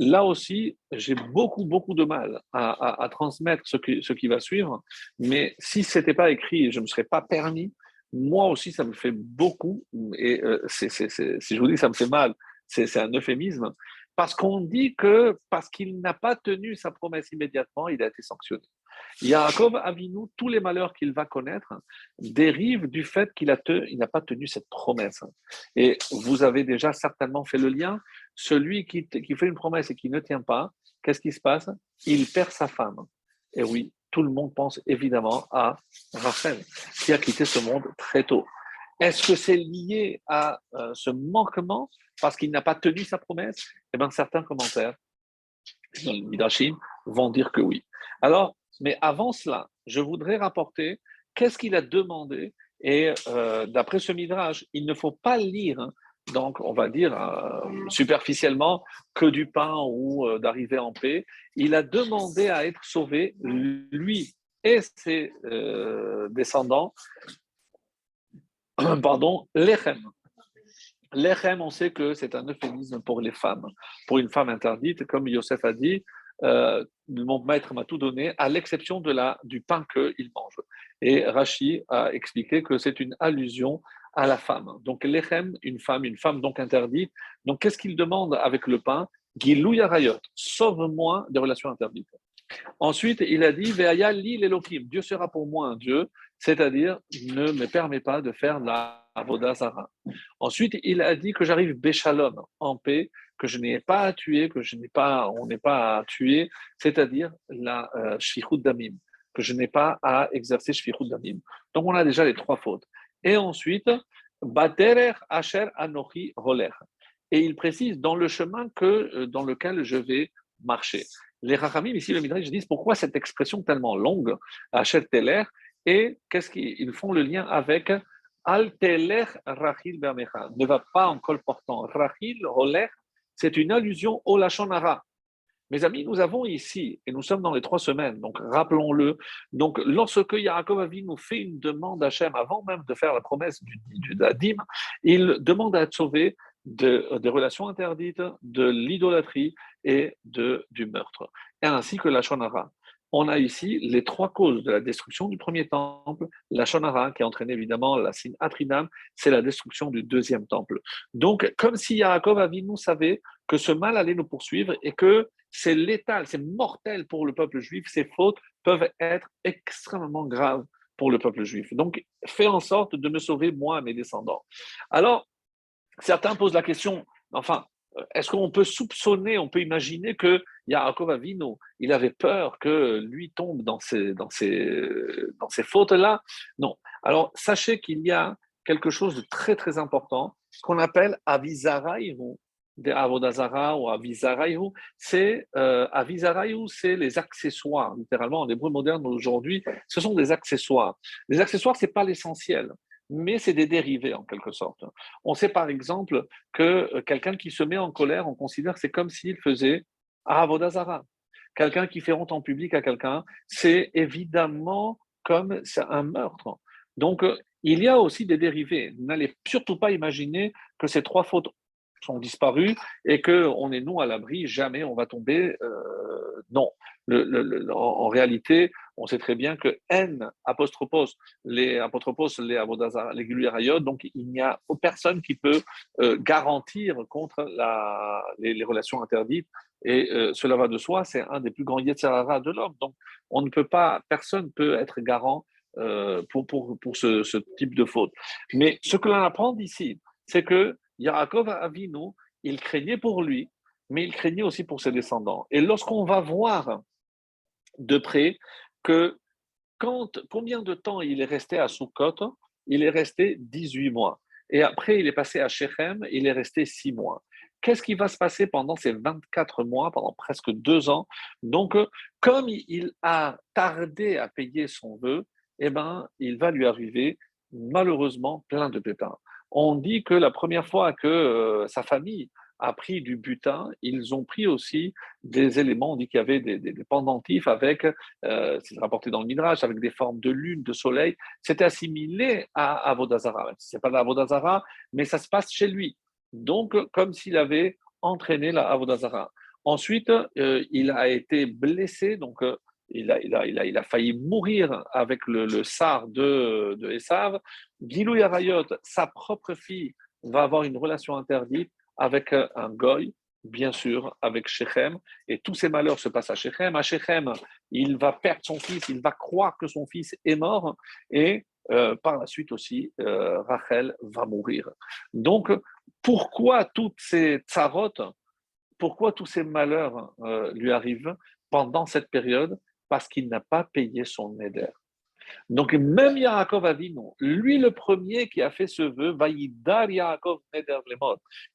là aussi, j'ai beaucoup, beaucoup de mal à, transmettre ce ce qui, va suivre, mais si ce n'était pas écrit, je ne me serais pas permis moi aussi, ça me fait beaucoup, et euh, si je vous dis ça me fait mal, c'est un euphémisme, parce qu'on dit que parce qu'il n'a pas tenu sa promesse immédiatement, il a été sanctionné. Yaakov Avinu, tous les malheurs qu'il va connaître dérivent du fait qu'il n'a pas tenu cette promesse. Et vous avez déjà certainement fait le lien. Celui qui, qui fait une promesse et qui ne tient pas, qu'est-ce qui se passe? Il perd sa femme. Et oui, tout le monde pense évidemment à Raphaël, qui a quitté ce monde très tôt. Est-ce que c'est lié à euh, ce manquement parce qu'il n'a pas tenu sa promesse? Eh bien, certains commentaires dans le Midrashim vont dire que oui. Alors, mais avant cela, je voudrais rapporter qu'est-ce qu'il a demandé. Et euh, d'après ce Midrash, il ne faut pas lire donc on va dire euh, superficiellement, que du pain ou euh, d'arriver en paix. Il a demandé à être sauvé, lui et ses euh, descendants, pardon, l'Echem. L'Echem, on sait que c'est un euphémisme pour les femmes, pour une femme interdite, comme Yosef a dit, mon maître m'a tout donné, à l'exception de la, du pain qu'il mange. Et Rachi a expliqué que c'est une allusion à la femme. Donc, l'Echem, une femme, une femme donc interdite. Donc, qu'est-ce qu'il demande avec le pain? Gilou Yarayot, sauve-moi des relations interdites. Ensuite, il a dit Veaya li Dieu sera pour moi un Dieu, c'est-à-dire ne me permet pas de faire la Avodazara. Ensuite, il a dit que j'arrive Béchalom, en paix, que je n'ai pas à tuer, que je n'ai pas, on n'est pas à tuer, c'est-à-dire la euh, Damim que je n'ai pas à exercer Shfichut Damim. Donc on a déjà les trois fautes. Et ensuite, Baterer Asher Anochi Roler. Et il précise dans le chemin que, euh, dans lequel je vais marcher. Les Rachamim, ici, le Midrash, disent pourquoi cette expression tellement longue, Asher Teler, et qu'est-ce qu'ils font le lien avec Al Teler Rachil Bermecha. Ne va pas en colportant. Rachil, Roler, c'est une allusion au Lachonara. Mes amis, nous avons ici, et nous sommes dans les trois semaines, donc rappelons-le, donc lorsque Yaakov nous fait une demande à Hachem, avant même de faire la promesse du, il demande à être sauvé de, des relations interdites, de l'idolâtrie et du meurtre, ainsi que la Shonara. On a ici les trois causes de la destruction du premier temple, la Shonara, qui a entraîné évidemment la signe Atrinam, c'est la destruction du deuxième temple. Donc, comme si Yaakov nous savait que ce mal allait nous poursuivre et que c'est létal, c'est mortel pour le peuple juif. Ces fautes peuvent être extrêmement graves pour le peuple juif. Donc, fais en sorte de me sauver, moi, mes descendants. Alors, certains posent la question, enfin, est-ce qu'on peut soupçonner, on peut imaginer que Yaakov Avinu, il avait peur que lui tombe dans ces, dans ces, dans ces fautes-là? Non. Alors, sachez qu'il y a quelque chose de très, très important, ce qu'on appelle Avizaraïru de Avodazara ou Avizarayu, c'est euh, c'est les accessoires. Littéralement, en hébreu moderne aujourd'hui, ce sont des accessoires. Les accessoires, c'est pas l'essentiel, mais c'est des dérivés en quelque sorte. On sait par exemple que euh, quelqu'un qui se met en colère, on considère que c'est comme s'il faisait Avodazara. Quelqu'un qui fait honte en public à quelqu'un, c'est évidemment comme un meurtre. Donc, euh, il y a aussi des dérivés. N'allez surtout pas imaginer que ces trois fautes sont disparus et qu'on est nous à l'abri, jamais on va tomber. Euh, non. En, réalité, on sait très bien que N apostropos, les apostropos, les abodazar, les guluyarayot, donc il n'y a personne qui peut euh, garantir contre les, relations interdites. Et euh, cela va de soi, c'est un des plus grands yetzerara de l'homme. Donc on ne peut pas, personne ne peut être garant pour, pour, pour ce, ce type de faute. Mais ce que l'on apprend d'ici, c'est que Yaakov Avinu, il craignait pour lui, mais il craignait aussi pour ses descendants. Et lorsqu'on va voir de près que quand, combien de temps il est resté à Sukkot, il est resté 18 mois. Et après, il est passé à Shechem, il est resté 6 mois. Qu'est-ce qui va se passer pendant ces 24 mois, pendant presque deux ans? Donc, comme il a tardé à payer son vœu, eh ben, il va lui arriver malheureusement plein de pépins on dit que la première fois que euh, sa famille a pris du butin, ils ont pris aussi des éléments, on dit qu'il y avait des, pendentifs avec, euh, c'est rapporté dans le Midrash, avec des formes de lune, de soleil. C'était assimilé à Avodazara. Ce n'est pas l'Avodazara, mais ça se passe chez lui. Donc, comme s'il avait entraîné la Avodazara. Ensuite, euh, il a été blessé, donc il a, il, a, il, a, il a, failli mourir avec le, le sar de, de Esav. Gilou Yarayot, sa propre fille, va avoir une relation interdite avec un goy, bien sûr, avec Shechem. Et tous ces malheurs se passent à Shechem. À Shechem, il va perdre son fils, il va croire que son fils est mort. Et euh, par la suite aussi, euh, Rachel va mourir. Donc, pourquoi toutes ces tsarotes, pourquoi tous ces malheurs euh, lui arrivent pendant cette période? Parce qu'il n'a pas payé son neder. Donc, même Yaakov Avinu, lui le premier qui a fait ce vœu, Vaïdar Yaakov Neder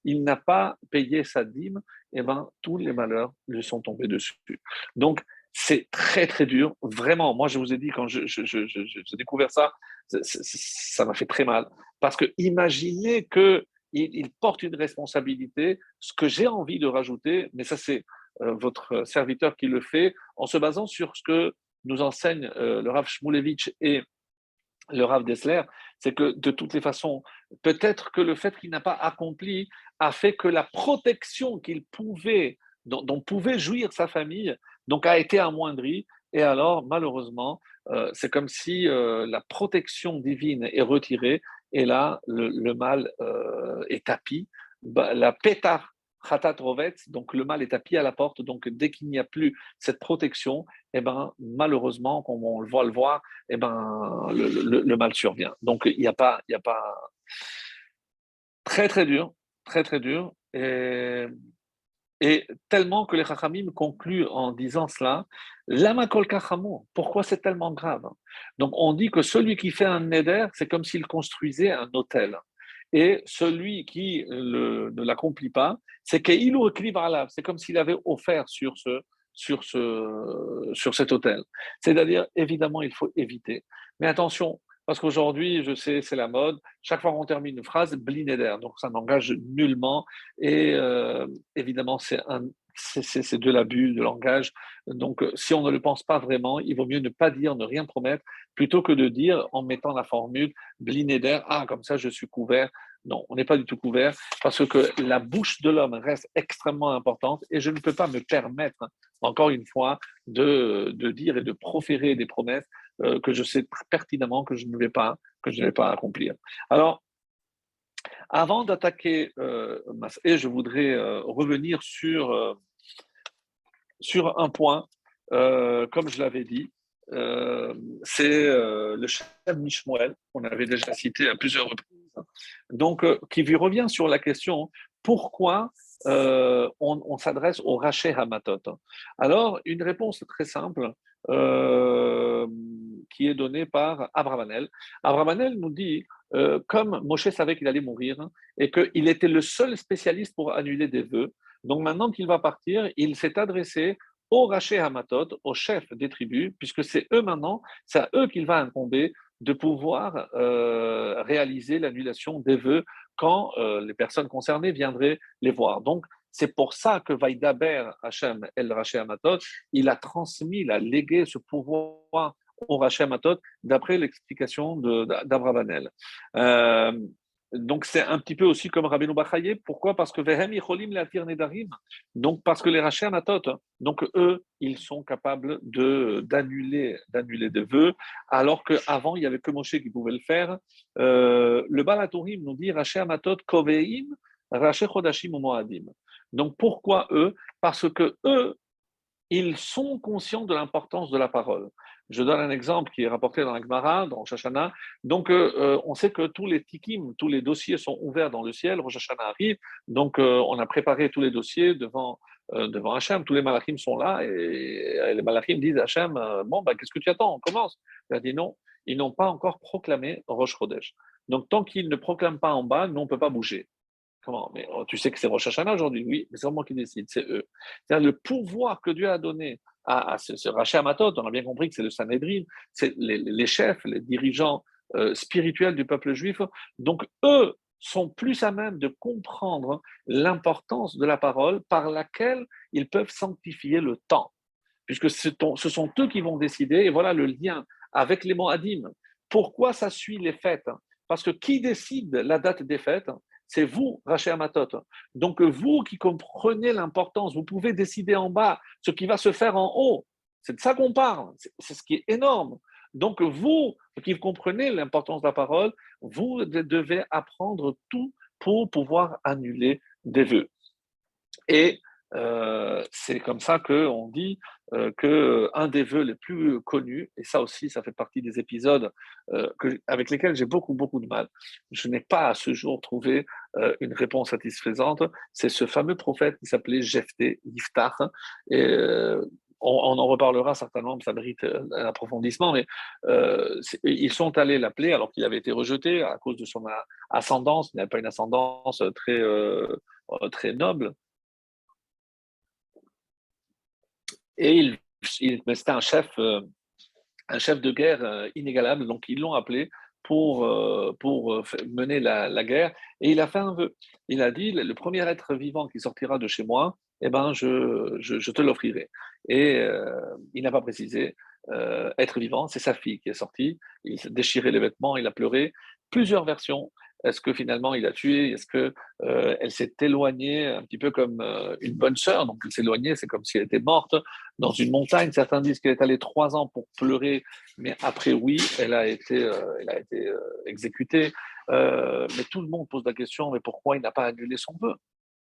il n'a pas payé sa dîme, et eh ben, tous les malheurs lui sont tombés dessus. Donc, c'est très très dur, vraiment. Moi, je vous ai dit, quand j'ai je, découvert ça, ça m'a fait très mal. Parce que imaginez qu'il il porte une responsabilité, ce que j'ai envie de rajouter, mais ça c'est euh, votre serviteur qui le fait en se basant sur ce que nous enseigne euh, le Rav Shmulevitch et le Rav Dessler, c'est que de toutes les façons, peut-être que le fait qu'il n'a pas accompli a fait que la protection qu'il pouvait, dont, pouvait jouir sa famille, donc a été amoindrie. Et alors, malheureusement, euh, c'est comme si la protection divine est retirée et là, le, mal est tapis. Bah, la pétard Khatat Rovetz, donc le mal est tapis à la porte, donc dès qu'il n'y a plus cette protection, eh ben, malheureusement, comme on le voit le voir, eh ben, le, mal survient. Donc il n'y a pas, il a pas très très dur, très très dur. Et, Et tellement que les Chachamim concluent en disant cela, Lama kol pourquoi c'est tellement grave? Donc on dit que celui qui fait un neder, c'est comme s'il construisait un hôtel. Et celui qui ne l'accomplit pas, c'est qu'il c'est comme s'il avait offert sur, ce, sur, ce, sur cet hôtel. C'est-à-dire, évidemment, il faut éviter. Mais attention, parce qu'aujourd'hui, je sais, c'est la mode. Chaque fois qu'on termine une phrase, blinéder. Donc, ça n'engage nullement. Et euh, évidemment, c'est c'est de l'abus de langage. Donc, si on ne le pense pas vraiment, il vaut mieux ne pas dire, ne rien promettre, plutôt que de dire en mettant la formule blinéder, ah, comme ça je suis couvert. Non, on n'est pas du tout couvert parce que la bouche de l'homme reste extrêmement importante et je ne peux pas me permettre, encore une fois, de, de dire et de proférer des promesses euh, que je sais pertinemment que je ne vais pas, que je ne vais pas accomplir. Alors, avant d'attaquer euh, et je voudrais euh, revenir sur, euh, sur un point, comme je l'avais dit, c'est le chef Mishmoel, qu'on avait déjà cité à plusieurs reprises, donc qui revient sur la question pourquoi on, on s'adresse au Raché Hamatot? Alors, une réponse très simple, euh, qui est donné par Abravanel. Abravanel nous dit, euh, comme Moshe savait qu'il allait mourir et qu'il était le seul spécialiste pour annuler des vœux, donc maintenant qu'il va partir, il s'est adressé au Raché Hamatot, au chef des tribus, puisque c'est eux maintenant, c'est à eux qu'il va incomber de pouvoir euh, réaliser l'annulation des vœux quand les personnes concernées viendraient les voir. Donc, c'est pour ça que Vaïdaber Hachem El Raché Amatot, il a transmis, il a légué ce pouvoir Raché Amatot d'après l'explication d'Abravanel. Euh, donc c'est un petit peu aussi comme Rabbeinu Bachaye. Pourquoi? Parce que Vehem Yicholim Leatir Nedarim. Donc parce que les Raché Amatot, donc eux, ils sont capables de d'annuler d'annuler des vœux, alors qu'avant il y avait que Moshe qui pouvait le faire. Euh, le Balatourim nous dit Raché Amatot Koveim Raché Chodashim Moadim. Donc pourquoi eux? Parce que eux, ils sont conscients de l'importance de la parole. Je donne un exemple qui est rapporté dans la Gemara, dans Rosh. Donc, euh, euh, on sait que tous les tikim, tous les dossiers sont ouverts dans le ciel. Rosh Hashanah arrive. Donc, euh, on a préparé tous les dossiers devant, devant Hachem. Tous les malachim sont là. Et, les malachim disent à Hachem Bon, bah, qu'est-ce que tu attends? On commence. Il a dit non. Ils n'ont pas encore proclamé Rosh Chodesh. Donc, tant qu'ils ne proclament pas en bas, nous, on ne peut pas bouger. Comment? Mais oh, tu sais que c'est Rosh Hashanah aujourd'hui? Oui, mais c'est moi qui décide, c'est eux. cest le pouvoir que Dieu a donné à, ce, ce Raché Amatot, on a bien compris que c'est le Sanhedrin, c'est les, chefs, les dirigeants euh, spirituels du peuple juif. Donc, eux sont plus à même de comprendre l'importance de la parole par laquelle ils peuvent sanctifier le temps. Puisque ce sont eux qui vont décider, et voilà le lien avec les Moadim. Pourquoi ça suit les fêtes? Parce que qui décide la date des fêtes? C'est vous, Rachel Amatot. Donc vous qui comprenez l'importance, vous pouvez décider en bas ce qui va se faire en haut. C'est de ça qu'on parle. C'est ce qui est énorme. Donc vous qui comprenez l'importance de la parole, vous devez apprendre tout pour pouvoir annuler des vœux. Et euh, c'est comme ça qu'on dit euh, qu'un des vœux les plus connus, et ça aussi, ça fait partie des épisodes euh, avec lesquels j'ai beaucoup, beaucoup de mal, je n'ai pas à ce jour trouvé une réponse satisfaisante, c'est ce fameux prophète qui s'appelait Jephthé, Yiftach, on, en reparlera certainement, ça mérite un approfondissement, mais ils sont allés l'appeler alors qu'il avait été rejeté à cause de son ascendance, il n'avait pas une ascendance très, très noble, Et il, c'était un chef, euh, un chef de guerre euh, inégalable, donc ils l'ont appelé pour, euh, pour mener la, guerre. Et il a fait un vœu. Il a dit le premier être vivant qui sortira de chez moi, eh ben, je, je, te l'offrirai. Et il n'a pas précisé. être vivant, c'est sa fille qui est sortie. Il s'est déchiré les vêtements, il a pleuré. Plusieurs versions. Est-ce que finalement il a tué Est-ce que euh, elle s'est éloignée un petit peu comme euh, une bonne sœur? Donc elle s'est éloignée, c'est comme si elle était morte dans une montagne. Certains disent qu'elle est allée trois ans pour pleurer, mais après oui, elle a été, euh, elle a été exécutée. mais tout le monde pose la question mais pourquoi il n'a pas annulé son vœu?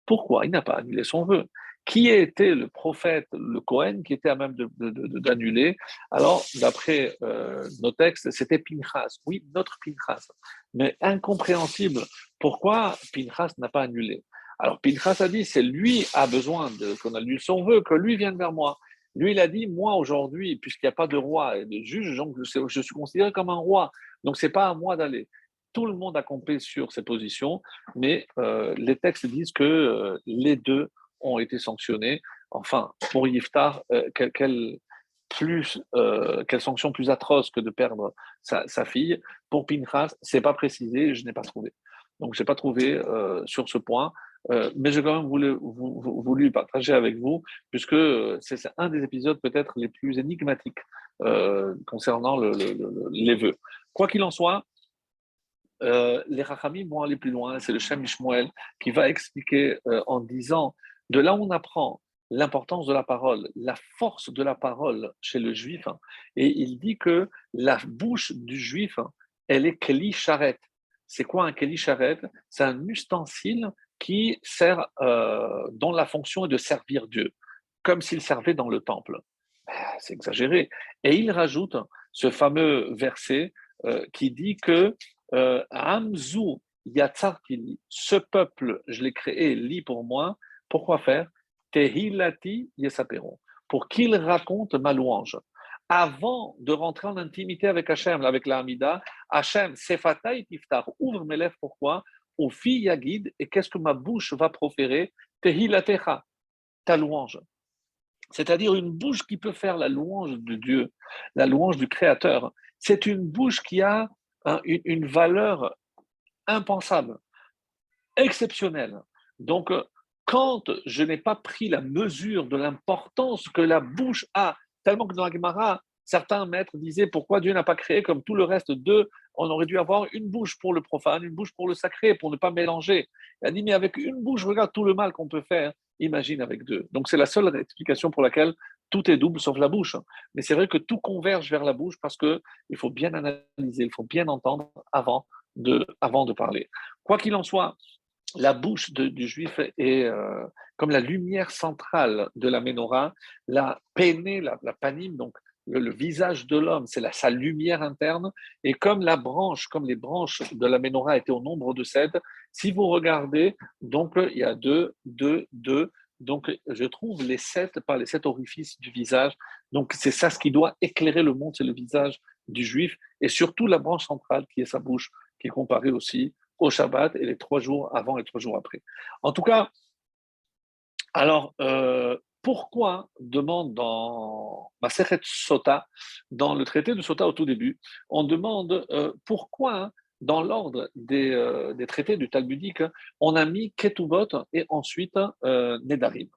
Pourquoi Il n'a pas annulé son vœu? Qui était le prophète, le Cohen, qui était à même d'annuler? Alors, d'après euh, nos textes, c'était Pinchas. Oui, notre Pinchas. Mais incompréhensible. Pourquoi Pinchas n'a pas annulé? Alors, Pinchas a dit, c'est lui a besoin qu'on annule son vœu, que lui vienne vers moi. Lui, il a dit, moi aujourd'hui, puisqu'il n'y a pas de roi et de juge, donc je, suis considéré comme un roi. Donc, ce n'est pas à moi d'aller. Tout le monde a compris sur ces positions, mais euh, les textes disent que euh, les deux ont été sanctionnés. Enfin, pour Yiftar, euh, quelle, plus, quelle sanction plus atroce que de perdre sa, fille. Pour Pinchas, c'est pas précisé, je n'ai pas trouvé. Donc, je n'ai pas trouvé sur ce point. Euh, mais j'ai quand même voulu, partager avec vous, puisque c'est un des épisodes peut-être les plus énigmatiques euh, concernant le, les vœux. Quoi qu'il en soit, euh, les Rachamim vont aller plus loin. C'est le Shem qui va expliquer en disant de là on apprend l'importance de la parole, la force de la parole chez le juif, hein, et il dit que la bouche du juif, hein, elle est keli charet. C'est quoi un keli charet C'est un ustensile qui sert, euh, dont la fonction est de servir Dieu, comme s'il servait dans le temple. Ben, c'est exagéré. Et il rajoute ce fameux verset euh, qui dit que euh, Amzu Yatsartili, ce peuple, je l'ai créé, lit pour moi. Pourquoi faire? Tehilati Yesaperon, pour qu'il raconte ma louange. Avant de rentrer en intimité avec Hachem, avec la Hamida, Hachem, Sefatai Tiftar, ouvre mes lèvres, pourquoi? Au fi yagid, et qu'est-ce que ma bouche va proférer? Tehilatecha, ta louange. C'est-à-dire une bouche qui peut faire la louange de Dieu, la louange du Créateur. C'est une bouche qui a une, valeur impensable, exceptionnelle. Donc, quand je n'ai pas pris la mesure de l'importance que la bouche a, tellement que dans la certains maîtres disaient pourquoi Dieu n'a pas créé comme tout le reste d'eux on aurait dû avoir une bouche pour le profane, une bouche pour le sacré, pour ne pas mélanger. Il a dit, mais avec une bouche, regarde tout le mal qu'on peut faire, imagine avec deux. Donc c'est la seule explication pour laquelle tout est double sauf la bouche. Mais c'est vrai que tout converge vers la bouche parce qu'il faut bien analyser, il faut bien entendre avant de, avant de parler. Quoi qu'il en soit, la bouche du juif est euh, comme la lumière centrale de la menorah, la péné, la, la panim, donc le, visage de l'homme, c'est sa lumière interne. Et comme la branche, comme les branches de la menorah étaient au nombre de sept, si vous regardez, donc il y a deux, deux, deux. Donc je trouve les sept par les sept orifices du visage. Donc c'est ça ce qui doit éclairer le monde, c'est le visage du juif et surtout la branche centrale qui est sa bouche, qui est comparée aussi au Shabbat et les trois jours avant et trois jours après. En tout cas, alors, euh, pourquoi demande dans Maseret Sota, dans le traité de Sota au tout début, on demande euh, pourquoi dans l'ordre euh, des, traités du Talmudique, on a mis Ketubot et ensuite Nedarim?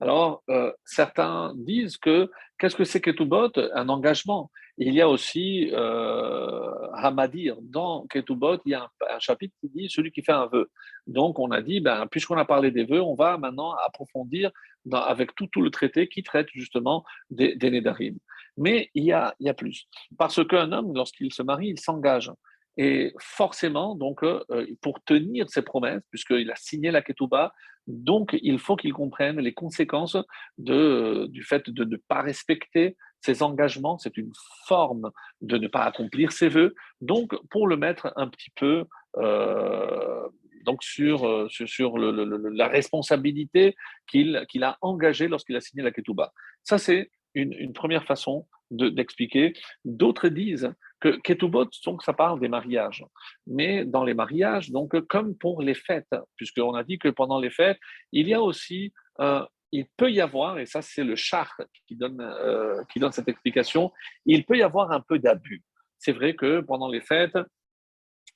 Alors, certains disent que qu'est-ce que c'est Ketubot? Un engagement. Il y a aussi euh, Hamadir. Dans Ketubot, il y a un, chapitre qui dit celui qui fait un vœu. Donc, on a dit, ben, puisqu'on a parlé des vœux, on va maintenant approfondir avec tout, tout, le traité qui traite justement des, des Nedarim. Mais il y, a, il y a plus. Parce qu'un homme, lorsqu'il se marie, il s'engage. Et forcément, donc, euh, pour tenir ses promesses, puisqu'il a signé la Ketouba, donc il faut qu'il comprenne les conséquences de, du fait de ne pas respecter ses engagements. C'est une forme de ne pas accomplir ses vœux. Donc, pour le mettre un petit peu euh, donc sur, euh, sur, la responsabilité qu'il qu'il a engagée lorsqu'il a signé la Ketouba. Ça, c'est une, une, première façon d'expliquer. D'autres disent que Ketubot, donc ça parle des mariages. Mais dans les mariages, donc comme pour les fêtes, puisqu'on a dit que pendant les fêtes, il y a aussi, euh, il peut y avoir, et ça c'est le char qui donne, euh, qui donne cette explication, il peut y avoir un peu d'abus. C'est vrai que pendant les fêtes,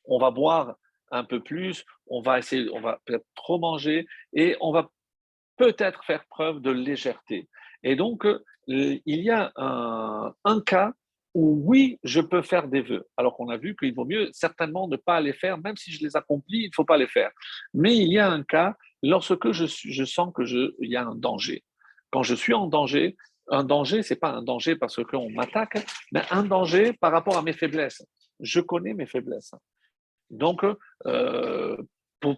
on va boire un peu plus, on va essayer, on va peut-être trop manger et on va peut-être faire preuve de légèreté. Et donc, euh, il y a un, cas où oui, je peux faire des vœux, alors qu'on a vu qu'il vaut mieux certainement ne pas les faire, même si je les accomplis, il ne faut pas les faire. Mais il y a un cas lorsque je, sens qu'il y a un danger. Quand je suis en danger, un danger, c'est pas un danger parce qu'on m'attaque, mais un danger par rapport à mes faiblesses. Je connais mes faiblesses. Donc, euh,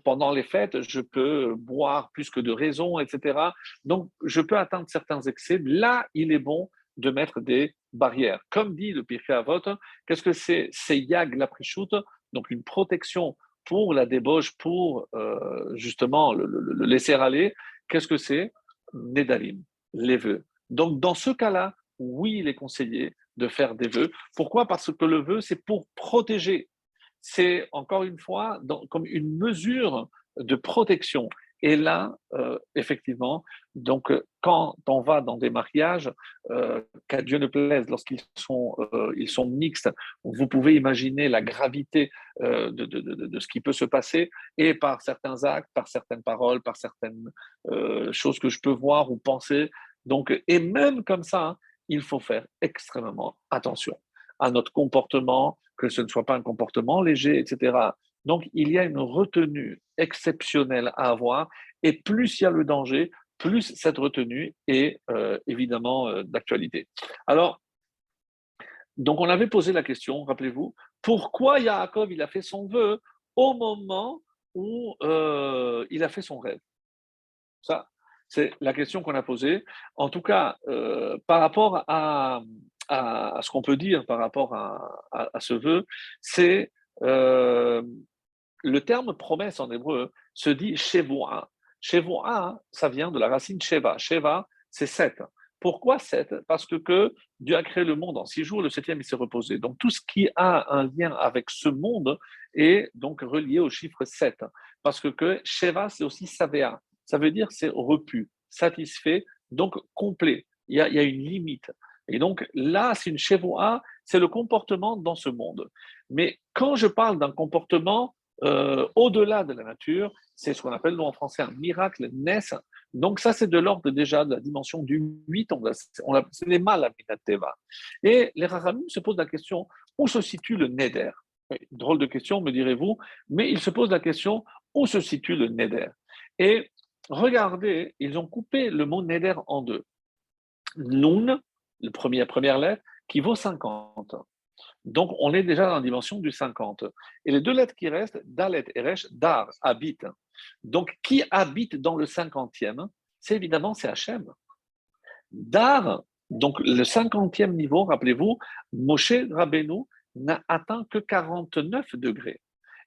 pendant les fêtes, je peux boire plus que de raison, etc. Donc, je peux atteindre certains excès. Là, il est bon de mettre des barrières. Comme dit le Pirkei Avot, qu'est-ce que c'est? C'est yag la donc une protection pour la débauche, pour euh, justement le, laisser aller. Qu'est-ce que c'est? Nedalim, les vœux. Donc, dans ce cas-là, oui, il est conseillé de faire des vœux. Pourquoi? Parce que le vœu, c'est pour protéger. C'est encore une fois comme une mesure de protection. Et là, euh, effectivement, donc quand on va dans des mariages, euh, qu'à Dieu ne plaise, lorsqu'ils sont, euh, ils sont mixtes, vous pouvez imaginer la gravité de, de, de, ce qui peut se passer, et par certains actes, par certaines paroles, par certaines choses que je peux voir ou penser. Donc, et même comme ça, il faut faire extrêmement attention à notre comportement, que ce ne soit pas un comportement léger, etc. Donc, il y a une retenue exceptionnelle à avoir, et plus il y a le danger, plus cette retenue est euh, évidemment euh, d'actualité. Alors, donc on avait posé la question, rappelez-vous, pourquoi Yaakov il a fait son vœu au moment où euh, il a fait son rêve? Ça, c'est la question qu'on a posée. En tout cas, par rapport à, ce qu'on peut dire par rapport à, ce vœu, c'est le terme promesse en hébreu se dit Shevoa. Shevoa, ça vient de la racine Sheva. Sheva, c'est sept. Pourquoi sept? Parce que, Dieu a créé le monde en six jours, le septième il s'est reposé. Donc tout ce qui a un lien avec ce monde est donc relié au chiffre 7. Parce que, que Sheva, c'est aussi Savea. Ça veut dire c'est repu, satisfait, donc complet. Il y a, il y a une limite. Et donc là, c'est une Shevoa, c'est le comportement dans ce monde. Mais quand je parle d'un comportement euh, au-delà de la nature, c'est ce qu'on appelle en français un miracle naissent. Donc ça, c'est de l'ordre déjà de la dimension du 8, on, on c'est les Teva. Et les Rahamim se posent la question, où se situe le Neder? Drôle de question, me direz-vous, mais ils se posent la question, où se situe le Neder? Et regardez, ils ont coupé le mot Neder en deux. Nun, la première lettre, qui vaut 50. Donc, on est déjà dans la dimension du 50. Et les deux lettres qui restent, Dalet et Resh, Dar, habite. Donc, qui habite dans le 50e C'est évidemment, c'est Hachem. Dar, donc le 50e niveau, rappelez-vous, Moshe Rabbeinu n'a atteint que 49 degrés.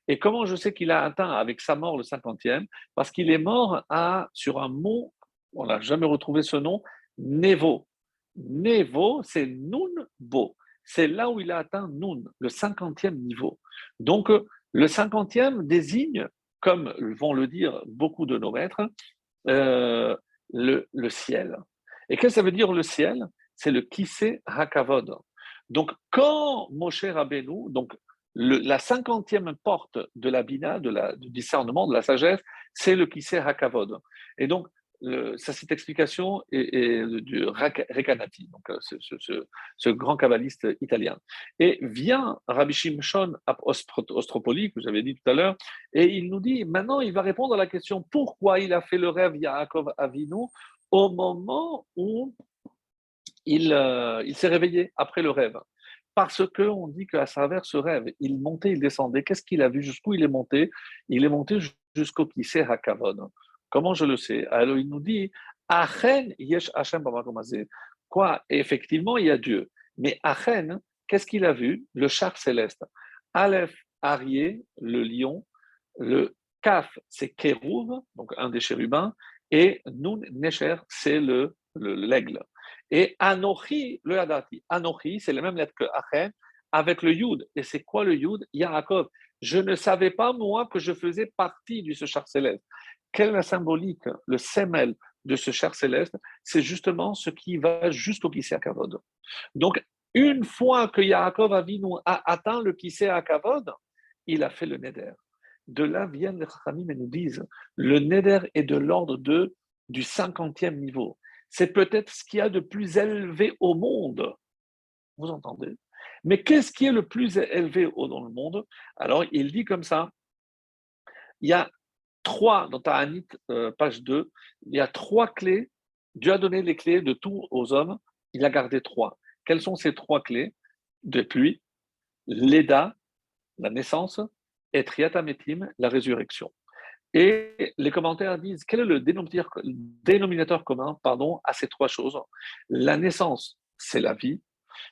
Et comment je sais qu'il a atteint avec sa mort le 50e Parce qu'il est mort à, sur un mot, on n'a jamais retrouvé ce nom, Nevo. Nevo, c'est Nun Bo c'est là où il a atteint Nun, le cinquantième niveau. Donc, euh, le cinquantième désigne, comme vont le dire beaucoup de nos maîtres, euh, le, ciel. Et qu'est-ce que ça veut dire le ciel? C'est le Kissé Hakavod. Donc, quand Moshe Rabbeinu, donc la cinquantième porte de la Bina, de la, du discernement, de la sagesse, c'est le Kissé Hakavod. Et donc, cette explication est, du Rekanati, donc euh, ce, grand kabbaliste italien. Et vient Rabbi Shimshon Ostropoli, que vous avez dit tout à l'heure, et il nous dit, maintenant il va répondre à la question pourquoi il a fait le rêve Yaakov Avinu au moment où il, euh, il s'est réveillé après le rêve? Parce qu'on dit qu'à travers ce rêve, il montait, il descendait. Qu'est-ce qu'il a vu? Jusqu'où il est monté? Il est monté jusqu'au Kissé Hakavod. Comment je le sais? Alors il nous dit Achen yesh Hashem Quoi? Effectivement, il y a Dieu. Mais Achen, qu'est-ce qu'il a vu? Le char céleste. Aleph, Arié, le lion. Le Kaf, c'est Kérouv, donc un des chérubins. Et Nun, Necher, c'est le, l'aigle. Et Anochi, le Hadati. Anochi, c'est la même lettre que Achen, avec le Yud. Et c'est quoi le Yud? Yaakov. Je ne savais pas, moi, que je faisais partie de ce char céleste. Quelle la symbolique, le semel de ce char céleste? C'est justement ce qui va jusqu'au Kisei Kavod. Donc, une fois que Yaakov a atteint le Kisei Kavod, il a fait le Neder. De là viennent les Chachamim et nous disent le Neder est de l'ordre de, du cinquantième niveau. C'est peut-être ce qu'il y a de plus élevé au monde. Vous entendez? Mais qu'est-ce qui est le plus élevé dans le monde? Alors, il dit comme ça il y a trois, dans Ta'anit, euh, page 2, il y a trois clés. Dieu a donné les clés de tout aux hommes, il a gardé trois. Quelles sont ces trois clés? Depuis l'Eda, la naissance, et Triatametim, la résurrection. Et les commentaires disent quel est le dénominateur, commun pardon, à ces trois choses? La naissance, c'est la vie.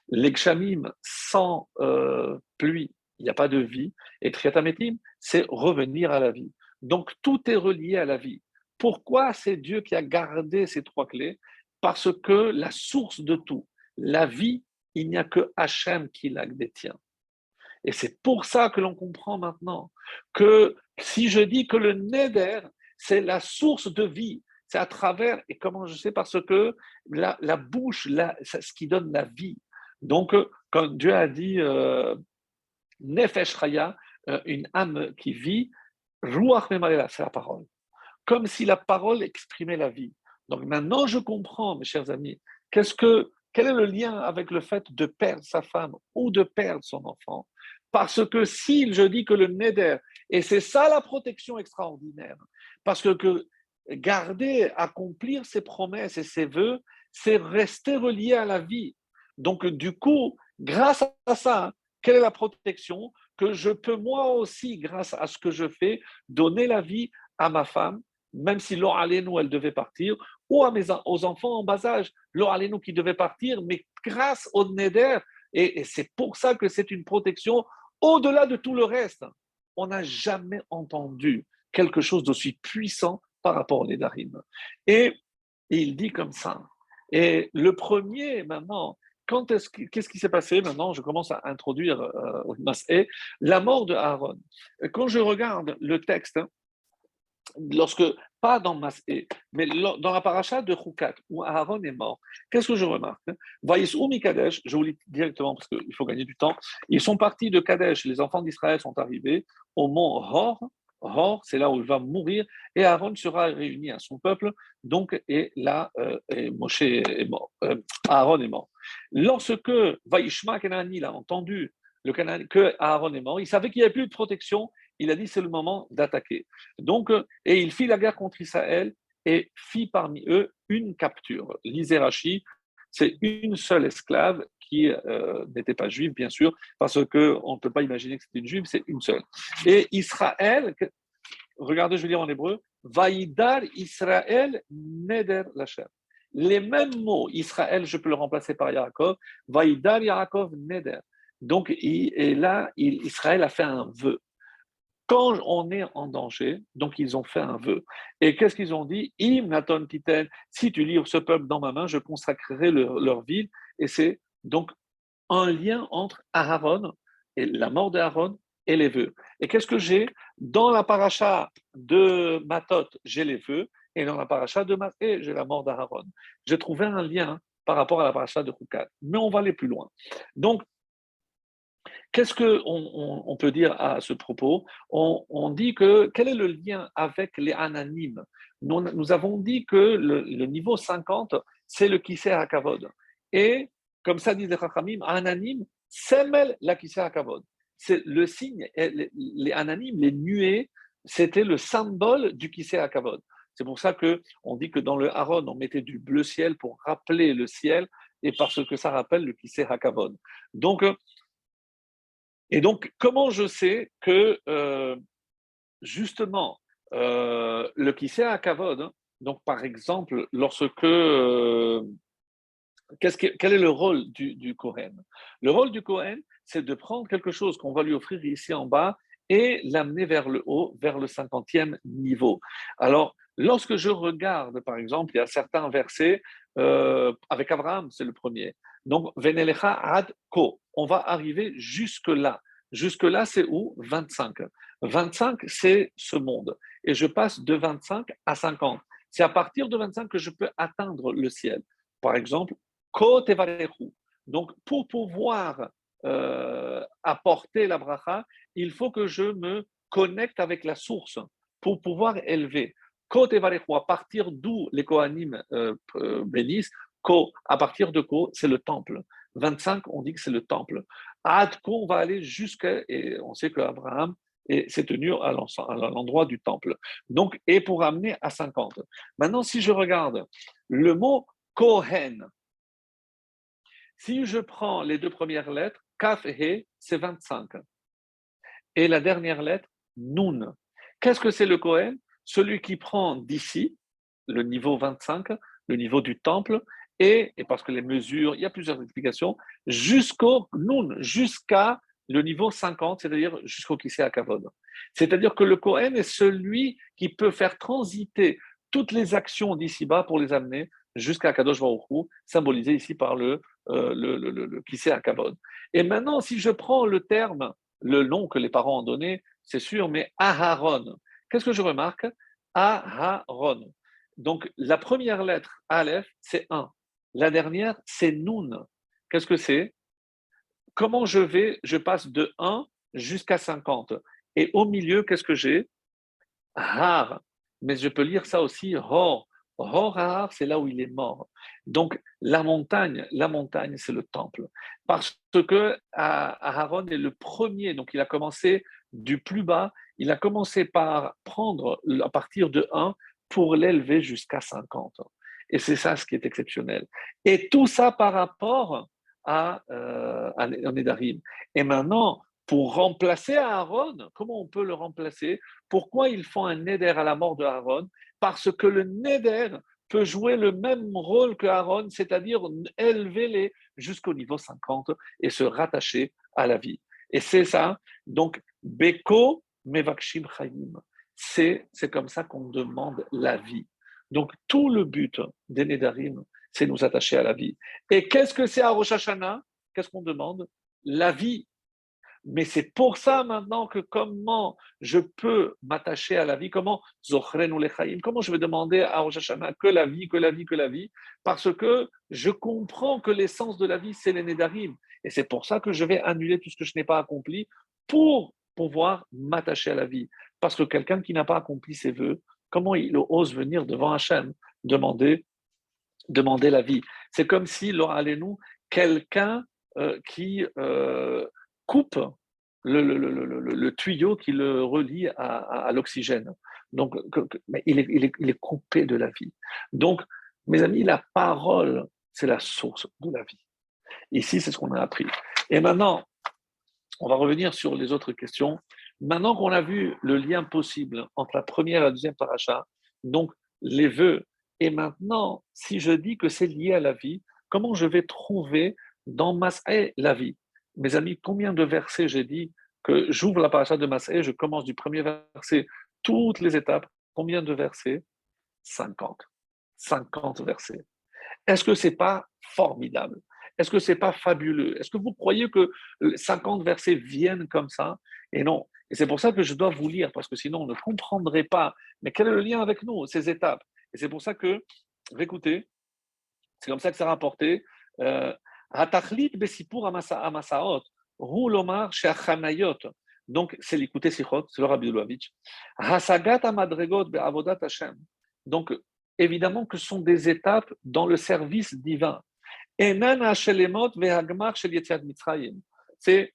L'examim, sans euh, pluie, il n'y a pas de vie. Et triatametim, c'est revenir à la vie. Donc tout est relié à la vie. Pourquoi c'est Dieu qui a gardé ces trois clés? Parce que la source de tout, la vie, il n'y a que Hachem qui la détient. Et c'est pour ça que l'on comprend maintenant que si je dis que le Neder, c'est la source de vie, c'est à travers, et comment je sais, parce que la, bouche, c'est ce qui donne la vie. Donc, quand Dieu a dit euh, Nefesh euh, une âme qui vit, Ruach c'est la parole. Comme si la parole exprimait la vie. Donc maintenant, je comprends, mes chers amis, qu'est-ce que, quel est le lien avec le fait de perdre sa femme ou de perdre son enfant? Parce que si je dis que le Neder, et c'est ça la protection extraordinaire, parce que, garder, accomplir ses promesses et ses voeux, c'est rester relié à la vie. Donc, du coup, grâce à ça, quelle est la protection Que je peux moi aussi, grâce à ce que je fais, donner la vie à ma femme, même si nous elle devait partir, ou à aux enfants en bas âge, nous qui devait partir, mais grâce au Neder, et, c'est pour ça que c'est une protection au-delà de tout le reste. On n'a jamais entendu quelque chose d'aussi puissant par rapport au Nedarim. Et, il dit comme ça. Et le premier, maintenant, qu'est-ce qui s'est passé maintenant? Je commence à introduire euh, la mort de Aaron. Quand je regarde le texte, lorsque, pas dans Masé, mais dans la paracha de Chukat, où Aaron est mort, qu'est-ce que je remarque ou Kadesh, je vous lis directement parce qu'il faut gagner du temps, ils sont partis de Kadesh, les enfants d'Israël sont arrivés au mont Hor, Hor, c'est là où il va mourir, et Aaron sera réuni à son peuple, donc, et là, euh, Moshe est mort, euh, Aaron est mort. Lorsque Vaishma Kenani a entendu le que Aaron est mort, il savait qu'il n'y avait plus de protection, il a dit c'est le moment d'attaquer. Donc, et il fit la guerre contre Israël et fit parmi eux une capture. L'Iserachi, c'est une seule esclave qui euh, n'était pas juive, bien sûr, parce qu'on ne peut pas imaginer que c'était une juive, c'est une seule. Et Israël, regardez, je vais dire en hébreu, Vaïdar Israël Neder Lachem. Les mêmes mots, Israël, je peux le remplacer par Yaakov, Vaïdar Yaakov Neder. Donc, et là, Israël a fait un vœu. Quand on est en danger, donc ils ont fait un vœu. Et qu'est-ce qu'ils ont dit? Im Naton Titel, si tu livres ce peuple dans ma main, je consacrerai leur ville. Et c'est donc un lien entre Aaron et la mort d'Aaron et les vœux. Et qu'est-ce que j'ai? Dans la paracha de Matot, j'ai les vœux, et dans la paracha de Maté, j'ai la mort d'Aaron. J'ai trouvé un lien par rapport à la paracha de Hukat. Mais on va aller plus loin. Donc, Qu'est-ce qu'on on, peut dire à ce propos? On, dit que quel est le lien avec les ananimes nous, avons dit que le, niveau 50, c'est le Kisser Hakavod. Et comme ça disait Rachamim, ananime, semel la Kisser Hakavod. C'est le signe, les, les ananimes, les nuées, c'était le symbole du Kisser Hakavod. C'est pour ça qu'on dit que dans le Haron, on mettait du bleu ciel pour rappeler le ciel et parce que ça rappelle le Kisser Hakavod. Donc, et donc, comment je sais que, euh, justement, euh, le Kisser à Kavod, hein, donc par exemple, lorsque. Euh, quel est le rôle du, du Kohen? Le rôle du Kohen, c'est de prendre quelque chose qu'on va lui offrir ici en bas et l'amener vers le haut, vers le cinquantième niveau. Alors, lorsque je regarde, par exemple, il y a certains versets, avec Abraham, c'est le premier. Donc, Venelecha ad ko. On va arriver jusque-là. Jusque-là, c'est où? 25. 25, c'est ce monde. Et je passe de 25 à 50. C'est à partir de 25 que je peux atteindre le ciel. Par exemple, Donc, pour pouvoir euh, apporter la bracha, il faut que je me connecte avec la source pour pouvoir élever. Ko à partir d'où les Kohanim euh, euh, bénissent, Ko, à partir de Ko, c'est le temple. 25, on dit que c'est le temple. À on va aller jusqu'à, et on sait qu'Abraham s'est tenu à l'endroit du temple. Donc, et pour amener à 50. Maintenant, si je regarde le mot Kohen, si je prends les deux premières lettres, Kaf et He, c'est 25. Et la dernière lettre, Nun. Qu'est-ce que c'est le Kohen? Celui qui prend d'ici, le niveau 25, le niveau du temple, et, parce que les mesures, il y a plusieurs explications, jusqu'au Nun, jusqu'à le niveau 50, c'est-à-dire jusqu'au Kissé à Kavod. C'est-à-dire que le Kohen est celui qui peut faire transiter toutes les actions d'ici-bas pour les amener jusqu'à Kadosh symbolisé ici par le, euh, le, le, le, à. Et maintenant, si je prends le terme, le nom que les parents ont donné, c'est sûr, mais Aharon. Qu'est-ce que je remarque? Aharon. Donc, la première lettre, Aleph, c'est 1. La dernière, c'est Nun. Qu'est-ce que c'est? Comment je vais Je passe de 1 jusqu'à 50. Et au milieu, qu'est-ce que j'ai? Har. Mais je peux lire ça aussi, Hor. Hor, c'est là où il est mort. Donc, la montagne, la montagne, c'est le temple. Parce que Aaron est le premier, donc il a commencé du plus bas, il a commencé par prendre à partir de 1 pour l'élever jusqu'à 50. Et c'est ça ce qui est exceptionnel. Et tout ça par rapport à, euh, à Nedarim. Et maintenant, pour remplacer Aaron, comment on peut le remplacer? Pourquoi ils font un Neder à la mort de Aaron Parce que le Neder peut jouer le même rôle que Aaron, c'est-à-dire élever les jusqu'au niveau 50 et se rattacher à la vie. Et c'est ça. Donc, Beko Mevakshim Chaim. C'est comme ça qu'on demande la vie. Donc, tout le but des Nedarim, c'est nous attacher à la vie. Et qu'est-ce que c'est à Rosh Hashanah? Qu'est-ce qu'on demande? La vie. Mais c'est pour ça maintenant que comment je peux m'attacher à la vie, comment comment je vais demander à Rosh que la vie, que la vie, que la vie, parce que je comprends que l'essence de la vie, c'est les Nedarim. Et c'est pour ça que je vais annuler tout ce que je n'ai pas accompli pour pouvoir m'attacher à la vie. Parce que quelqu'un qui n'a pas accompli ses voeux, comment il ose venir devant Hachem demander demander la vie? C'est comme si, nous quelqu'un euh, qui euh, coupe le, tuyau qui le relie à, l'oxygène. Donc, il, est, coupé de la vie. Donc, mes amis, la parole, c'est la source de la vie. Ici, c'est ce qu'on a appris. Et maintenant, on va revenir sur les autres questions. Maintenant qu'on a vu le lien possible entre la première et la deuxième paracha, donc les vœux et maintenant, si je dis que c'est lié à la vie, comment je vais trouver dans Mas'e la vie? Mes amis, combien de versets j'ai dit que j'ouvre la paracha de Mas'e, je commence du premier verset, toutes les étapes. Combien de versets? 50. 50 versets. Est-ce que c'est pas formidable? Est-ce que c'est pas fabuleux? Est-ce que vous croyez que 50 versets viennent comme ça? Et non. Et c'est pour ça que je dois vous lire, parce que sinon on ne comprendrait pas. Mais quel est le lien avec nous, ces étapes? Et c'est pour ça que, écoutez, c'est comme ça que ça rapporté. Euh, donc, c'est l'écouter Sichot, c'est le Rabbi Luavitch. Donc, évidemment que ce sont des étapes dans le service divin. C'est,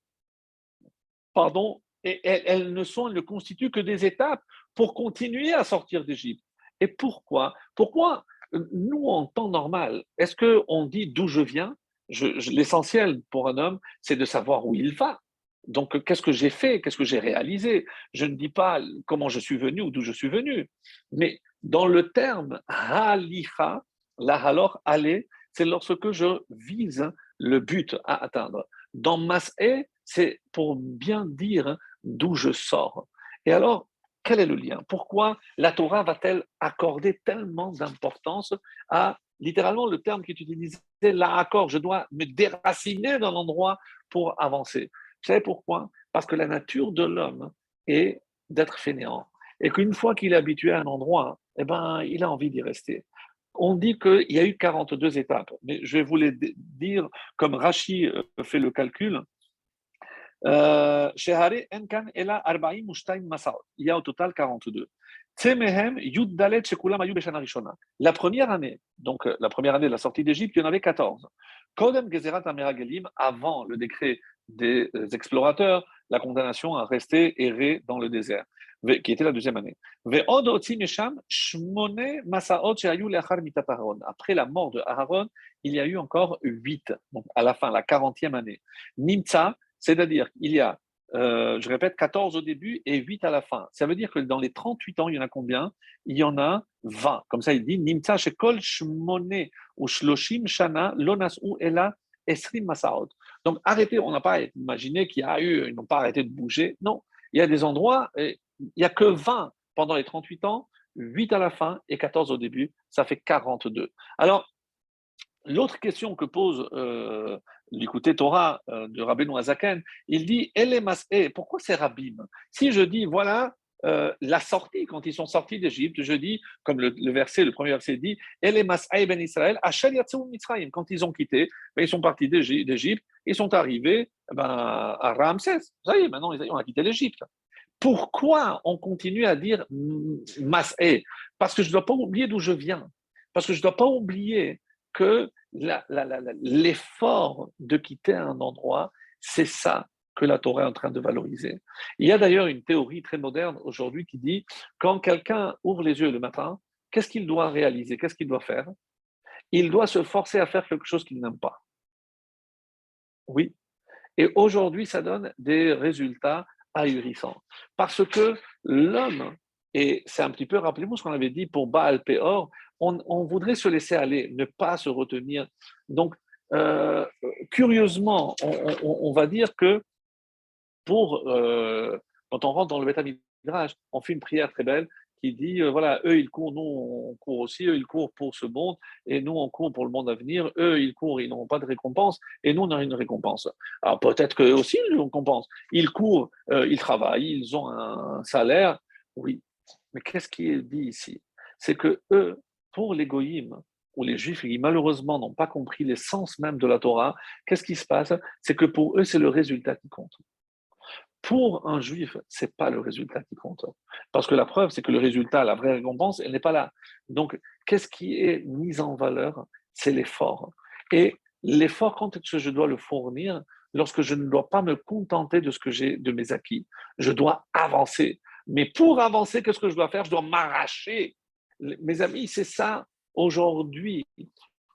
pardon, elles, ne sont, elles ne constituent que des étapes pour continuer à sortir d'Égypte. Et pourquoi? Pourquoi nous, en temps normal, est-ce qu'on dit d'où je viens? L'essentiel pour un homme, c'est de savoir où il va. Donc, qu'est-ce que j'ai fait Qu'est-ce que j'ai réalisé? Je ne dis pas comment je suis venu ou d'où je suis venu. Mais dans le terme halicha, la alors aller, c'est lorsque je vise le but à atteindre. Dans mas'e, c'est pour bien dire d'où je sors. Et alors, quel est le lien? Pourquoi la Torah va-t-elle accorder tellement d'importance à littéralement le terme qui est utilisé là accord Je dois me déraciner d'un endroit pour avancer. Vous savez pourquoi? Parce que la nature de l'homme est d'être fainéant. Et qu'une fois qu'il est habitué à un endroit, eh ben, il a envie d'y rester. On dit qu'il y a eu 42 étapes, mais je vais vous les dire comme Rachi euh, fait le calcul. Euh, il y a au total 42. La première année, donc euh, la première année de la sortie d'Égypte, il y en avait 14. Avant le décret des euh, explorateurs, la condamnation à rester errer dans le désert, qui était la deuxième année. Après la mort de Aaron, il y a eu encore huit, donc à la fin, la quarantième année. Nimtza, c'est-à-dire, il y a euh, je répète, 14 au début et 8 à la fin. Ça veut dire que dans les 38 ans, il y en a combien? Il y en a 20. Comme ça, il dit Nimtsa shekol shmone ou shloshim shana lonas ou ela esrim masaot. Donc arrêtez, on n'a pas imaginé qu'il y a eu, ils n'ont pas arrêté de bouger. Non, il y a des endroits, il n'y a que 20 pendant les 38 ans, 8 à la fin et 14 au début, ça fait 42. Alors, l'autre question que pose euh, l'écouté Torah euh, de Rabbi Azaken, il dit eh, pourquoi c'est Rabim? Si je dis voilà euh, la sortie, quand ils sont sortis d'Égypte, je dis, comme le, verset, le premier verset dit, ben Israël, quand ils ont quitté, ben, ils sont partis d'Égypte, ils sont arrivés ben, à Ramsès. Ça y maintenant ils ont quitté l'Égypte. Pourquoi on continue à dire Mas'e Parce que je ne dois pas oublier d'où je viens. Parce que je ne dois pas oublier que l'effort de quitter un endroit, c'est ça que la Torah est en train de valoriser. Il y a d'ailleurs une théorie très moderne aujourd'hui qui dit quand quelqu'un ouvre les yeux le matin, qu'est-ce qu'il doit réaliser? Qu'est-ce qu'il doit faire? Il doit se forcer à faire quelque chose qu'il n'aime pas. Oui. Et aujourd'hui, ça donne des résultats ahurissants. Parce que l'homme, et c'est un petit peu, rappelez-vous ce qu'on avait dit pour Baal Peor, on, voudrait se laisser aller, ne pas se retenir. Donc, euh, curieusement, on, va dire que pour, euh, quand on rentre dans le Midrash, on fait une prière très belle qui dit euh, voilà, eux ils courent, nous on court aussi, eux ils courent pour ce monde, et nous on court pour le monde à venir, eux ils courent, ils n'ont pas de récompense, et nous on a une récompense. Alors peut-être qu'eux aussi ils une récompense. Ils courent, ils travaillent, ils ont un salaire, oui. Mais qu'est-ce qui est dit ici? C'est que eux, pour les goïms, ou les juifs qui malheureusement n'ont pas compris l'essence même de la Torah, qu'est-ce qui se passe? C'est que pour eux, c'est le résultat qui compte. Pour un juif, ce n'est pas le résultat qui compte. Parce que la preuve, c'est que le résultat, la vraie récompense, elle n'est pas là. Donc, qu'est-ce qui est mis en valeur? C'est l'effort. Et l'effort, quand est-ce que je dois le fournir? Lorsque je ne dois pas me contenter de ce que j'ai, de mes acquis. Je dois avancer. Mais pour avancer, qu'est-ce que je dois faire? Je dois m'arracher mes amis, c'est ça aujourd'hui.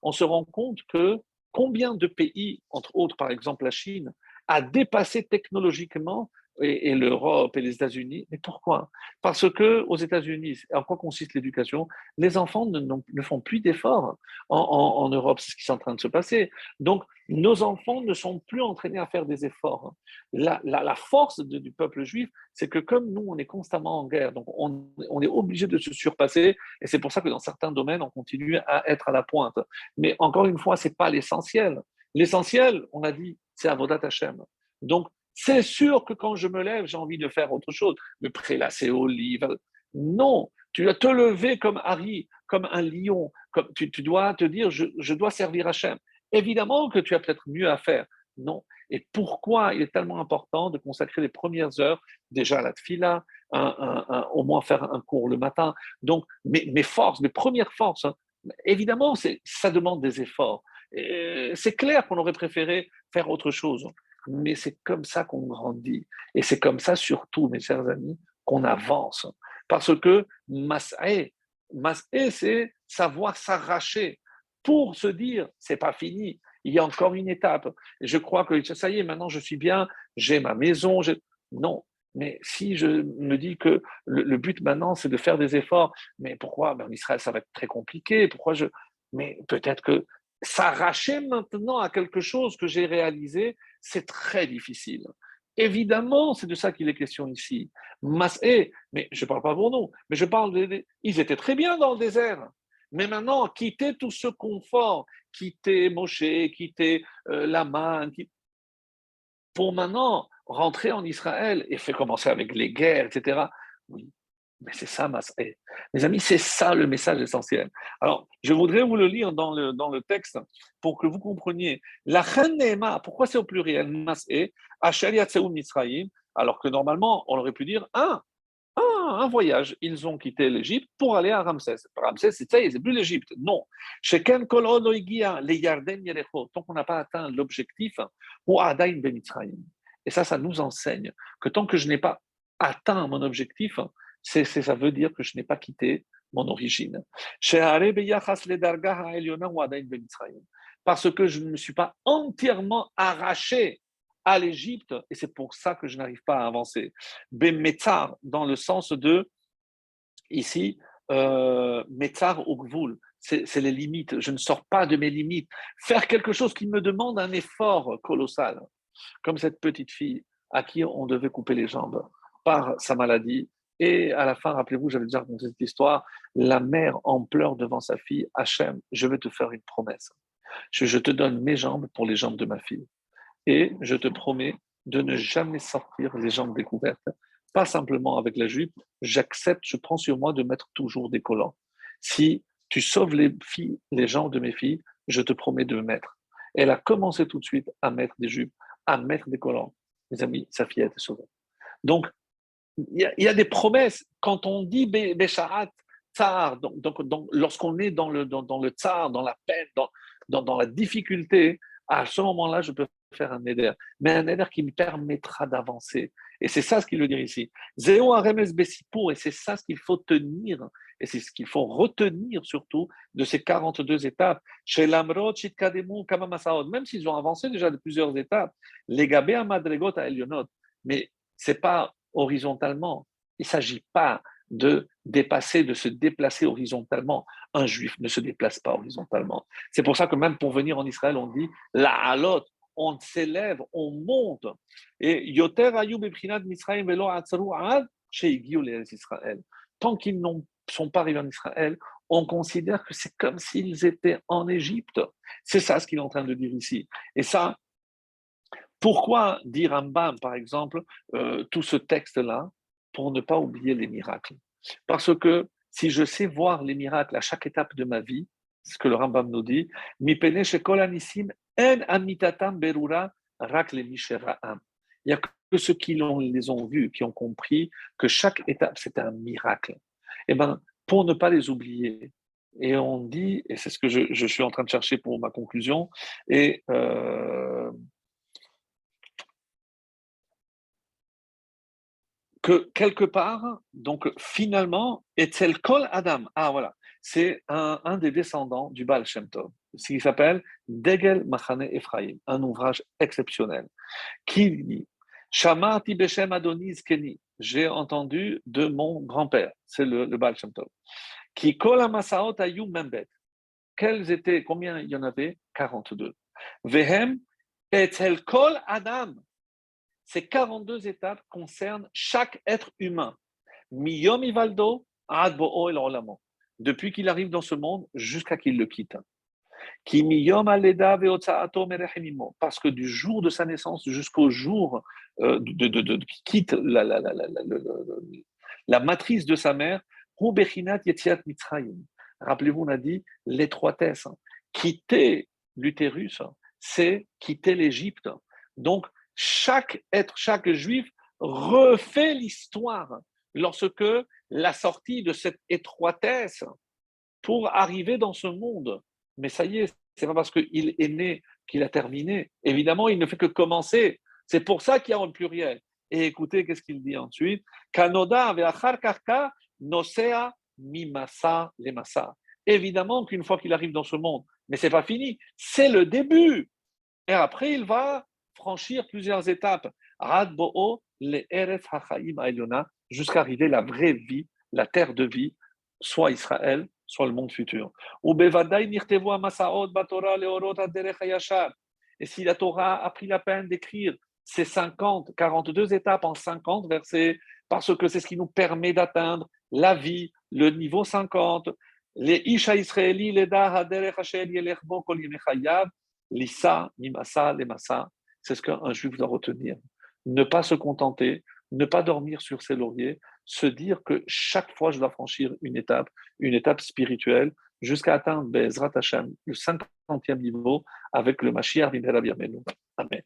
On se rend compte que combien de pays, entre autres par exemple la Chine, a dépassé technologiquement et, l'Europe et les États-Unis. Mais pourquoi? Parce que aux États-Unis, en quoi consiste l'éducation? Les enfants ne, font plus d'efforts en, Europe. C'est ce qui est en train de se passer. Donc, nos enfants ne sont plus entraînés à faire des efforts. La, force du peuple juif, c'est que comme nous, on est constamment en guerre, donc on, on est obligé de se surpasser. Et c'est pour ça que dans certains domaines, on continue à être à la pointe. Mais encore une fois, c'est pas l'essentiel. L'essentiel, on a dit, c'est Avodat Hashem. Donc, c'est sûr que quand je me lève, j'ai envie de faire autre chose, me prélasser au livre. Non, tu dois te lever comme Harry, comme un lion. Comme, tu, dois te dire, je, dois servir Hachem. Évidemment que tu as peut-être mieux à faire. Non. Et pourquoi il est tellement important de consacrer les premières heures déjà à la tfila, au moins faire un cours le matin? Donc, mes, forces, mes premières forces, hein, évidemment, ça demande des efforts. C'est clair qu'on aurait préféré faire autre chose mais c'est comme ça qu'on grandit. Et c'est comme ça, surtout, mes chers amis, qu'on avance. Parce que mas'e, mas'e, c'est savoir s'arracher pour se dire, c'est pas fini, il y a encore une étape. Je crois que ça y est, maintenant je suis bien, j'ai ma maison. Non, mais si je me dis que le, but maintenant, c'est de faire des efforts, mais pourquoi? Ben, En Israël, ça va être très compliqué. Pourquoi je. Mais peut-être que s'arracher maintenant à quelque chose que j'ai réalisé, c'est très difficile. Évidemment, c'est de ça qu'il est question ici. mais je ne parle pas pour nous, mais je parle des. Ils étaient très bien dans le désert. Mais maintenant, quitter tout ce confort, quitter Moshe, quitter euh, pour maintenant rentrer en Israël et faire commencer avec les guerres, etc. Oui, mais c'est ça, mes amis, c'est ça le message essentiel. Alors, je voudrais vous le lire dans le, dans le texte pour que vous compreniez. La Nema, pourquoi c'est au pluriel? Mas'e, alors que normalement, on aurait pu dire un, un, voyage. Ils ont quitté l'Égypte pour aller à Ramsès. Ramsès, c'est ça, c'est plus l'Égypte. Non. Chez Ken les Yarden tant qu'on n'a pas atteint l'objectif, ou Adain Ben Et ça, ça nous enseigne que tant que je n'ai pas atteint mon objectif, c'est, ça veut dire que je n'ai pas quitté mon origine. Parce que je ne me suis pas entièrement arraché à l'Égypte, et c'est pour ça que je n'arrive pas à avancer. Bemetzar, dans le sens de, ici, euh, Metzar au c'est les limites. Je ne sors pas de mes limites. Faire quelque chose qui me demande un effort colossal, comme cette petite fille à qui on devait couper les jambes par sa maladie. Et à la fin, rappelez-vous, j'avais déjà raconté cette histoire, la mère en pleure devant sa fille, Hachem, je vais te faire une promesse. Je, te donne mes jambes pour les jambes de ma fille. Et je te promets de ne jamais sortir les jambes découvertes. Pas simplement avec la jupe, j'accepte, je prends sur moi de mettre toujours des collants. Si tu sauves les filles, les jambes de mes filles, je te promets de me mettre. Elle a commencé tout de suite à mettre des jupes, à mettre des collants. Mes amis, sa fille a été sauvée. Donc, il y, a des promesses. Quand on dit Bécharat, tsar, donc, lorsqu'on est dans le, dans, le tsar, dans la peine, dans, dans, dans la difficulté, à ce moment-là, je peux faire un éder, mais un éder qui me permettra d'avancer. Et c'est ça ce qu'il veut dire ici. Zéo Aremes Bessipour, et c'est ça ce qu'il faut tenir, et c'est ce qu'il faut retenir surtout de ces 42 étapes. Chez l'Amrod, Chitkademu, Kamamasaod, même s'ils ont avancé déjà de plusieurs étapes, les Gabé Amadregot à Elionot, mais c'est pas horizontalement. Il ne s'agit pas de dépasser, de se déplacer horizontalement. Un juif ne se déplace pas horizontalement. C'est pour ça que même pour venir en Israël, on dit la halot, on s'élève, on monte. Et Yoter Ayub Misraim Velo Israël. Tant qu'ils ne sont pas arrivés en Israël, on considère que c'est comme s'ils étaient en Égypte. C'est ça ce qu'il est en train de dire ici. Et ça, pourquoi dire Rambam, par exemple, euh, tout ce texte-là pour ne pas oublier les miracles? Parce que si je sais voir les miracles à chaque étape de ma vie, ce que le Rambam nous dit, Il n'y a que ceux qui les ont vus, qui ont compris que chaque étape, c'est un miracle. Et eh ben, pour ne pas les oublier, et on dit, et c'est ce que je, suis en train de chercher pour ma conclusion, et euh, que quelque part, donc finalement, Etzel Kol Adam, ah voilà, c'est un, des descendants du Baal Shem Tov, qui s'appelle Degel Machane Ephraim, un ouvrage exceptionnel, qui dit Shamati Beshem Adonis Keni, j'ai entendu de mon grand-père, c'est le, Baal Shem Tov, qui Kol Amasaot Ayu Membet. Quels étaient, combien il y en avait? 42. Vehem Etzel Kol Adam, ces 42 étapes concernent chaque être humain. Miyom Ivaldo, Adbo El Depuis qu'il arrive dans ce monde jusqu'à qu'il le quitte. Parce que du jour de sa naissance jusqu'au jour euh, de, de, quitte la, la, matrice de sa mère, Rappelez-vous, on a dit l'étroitesse. Quitter l'utérus, c'est quitter l'Égypte. Donc, chaque être, chaque juif refait l'histoire lorsque la sortie de cette étroitesse pour arriver dans ce monde. Mais ça y est, c'est pas parce qu'il est né qu'il a terminé. Évidemment, il ne fait que commencer. C'est pour ça qu'il y a un pluriel. Et écoutez, qu'est-ce qu'il dit ensuite? Kanoda nosea mimasa lemasa. Évidemment qu'une fois qu'il arrive dans ce monde, mais c'est pas fini, c'est le début. Et après, il va franchir plusieurs étapes. jusqu'à arriver la vraie vie, la terre de vie, soit Israël, soit le monde futur. Et si la Torah a pris la peine d'écrire ces 50, 42 étapes en 50 versets, parce que c'est ce qui nous permet d'atteindre la vie, le niveau 50, les Isha Israéli, les Lisa, Nimasa, Lemasa, c'est ce qu'un juif doit retenir. Ne pas se contenter, ne pas dormir sur ses lauriers, se dire que chaque fois je dois franchir une étape, une étape spirituelle, jusqu'à atteindre le 50e niveau avec le Mashiach Amen.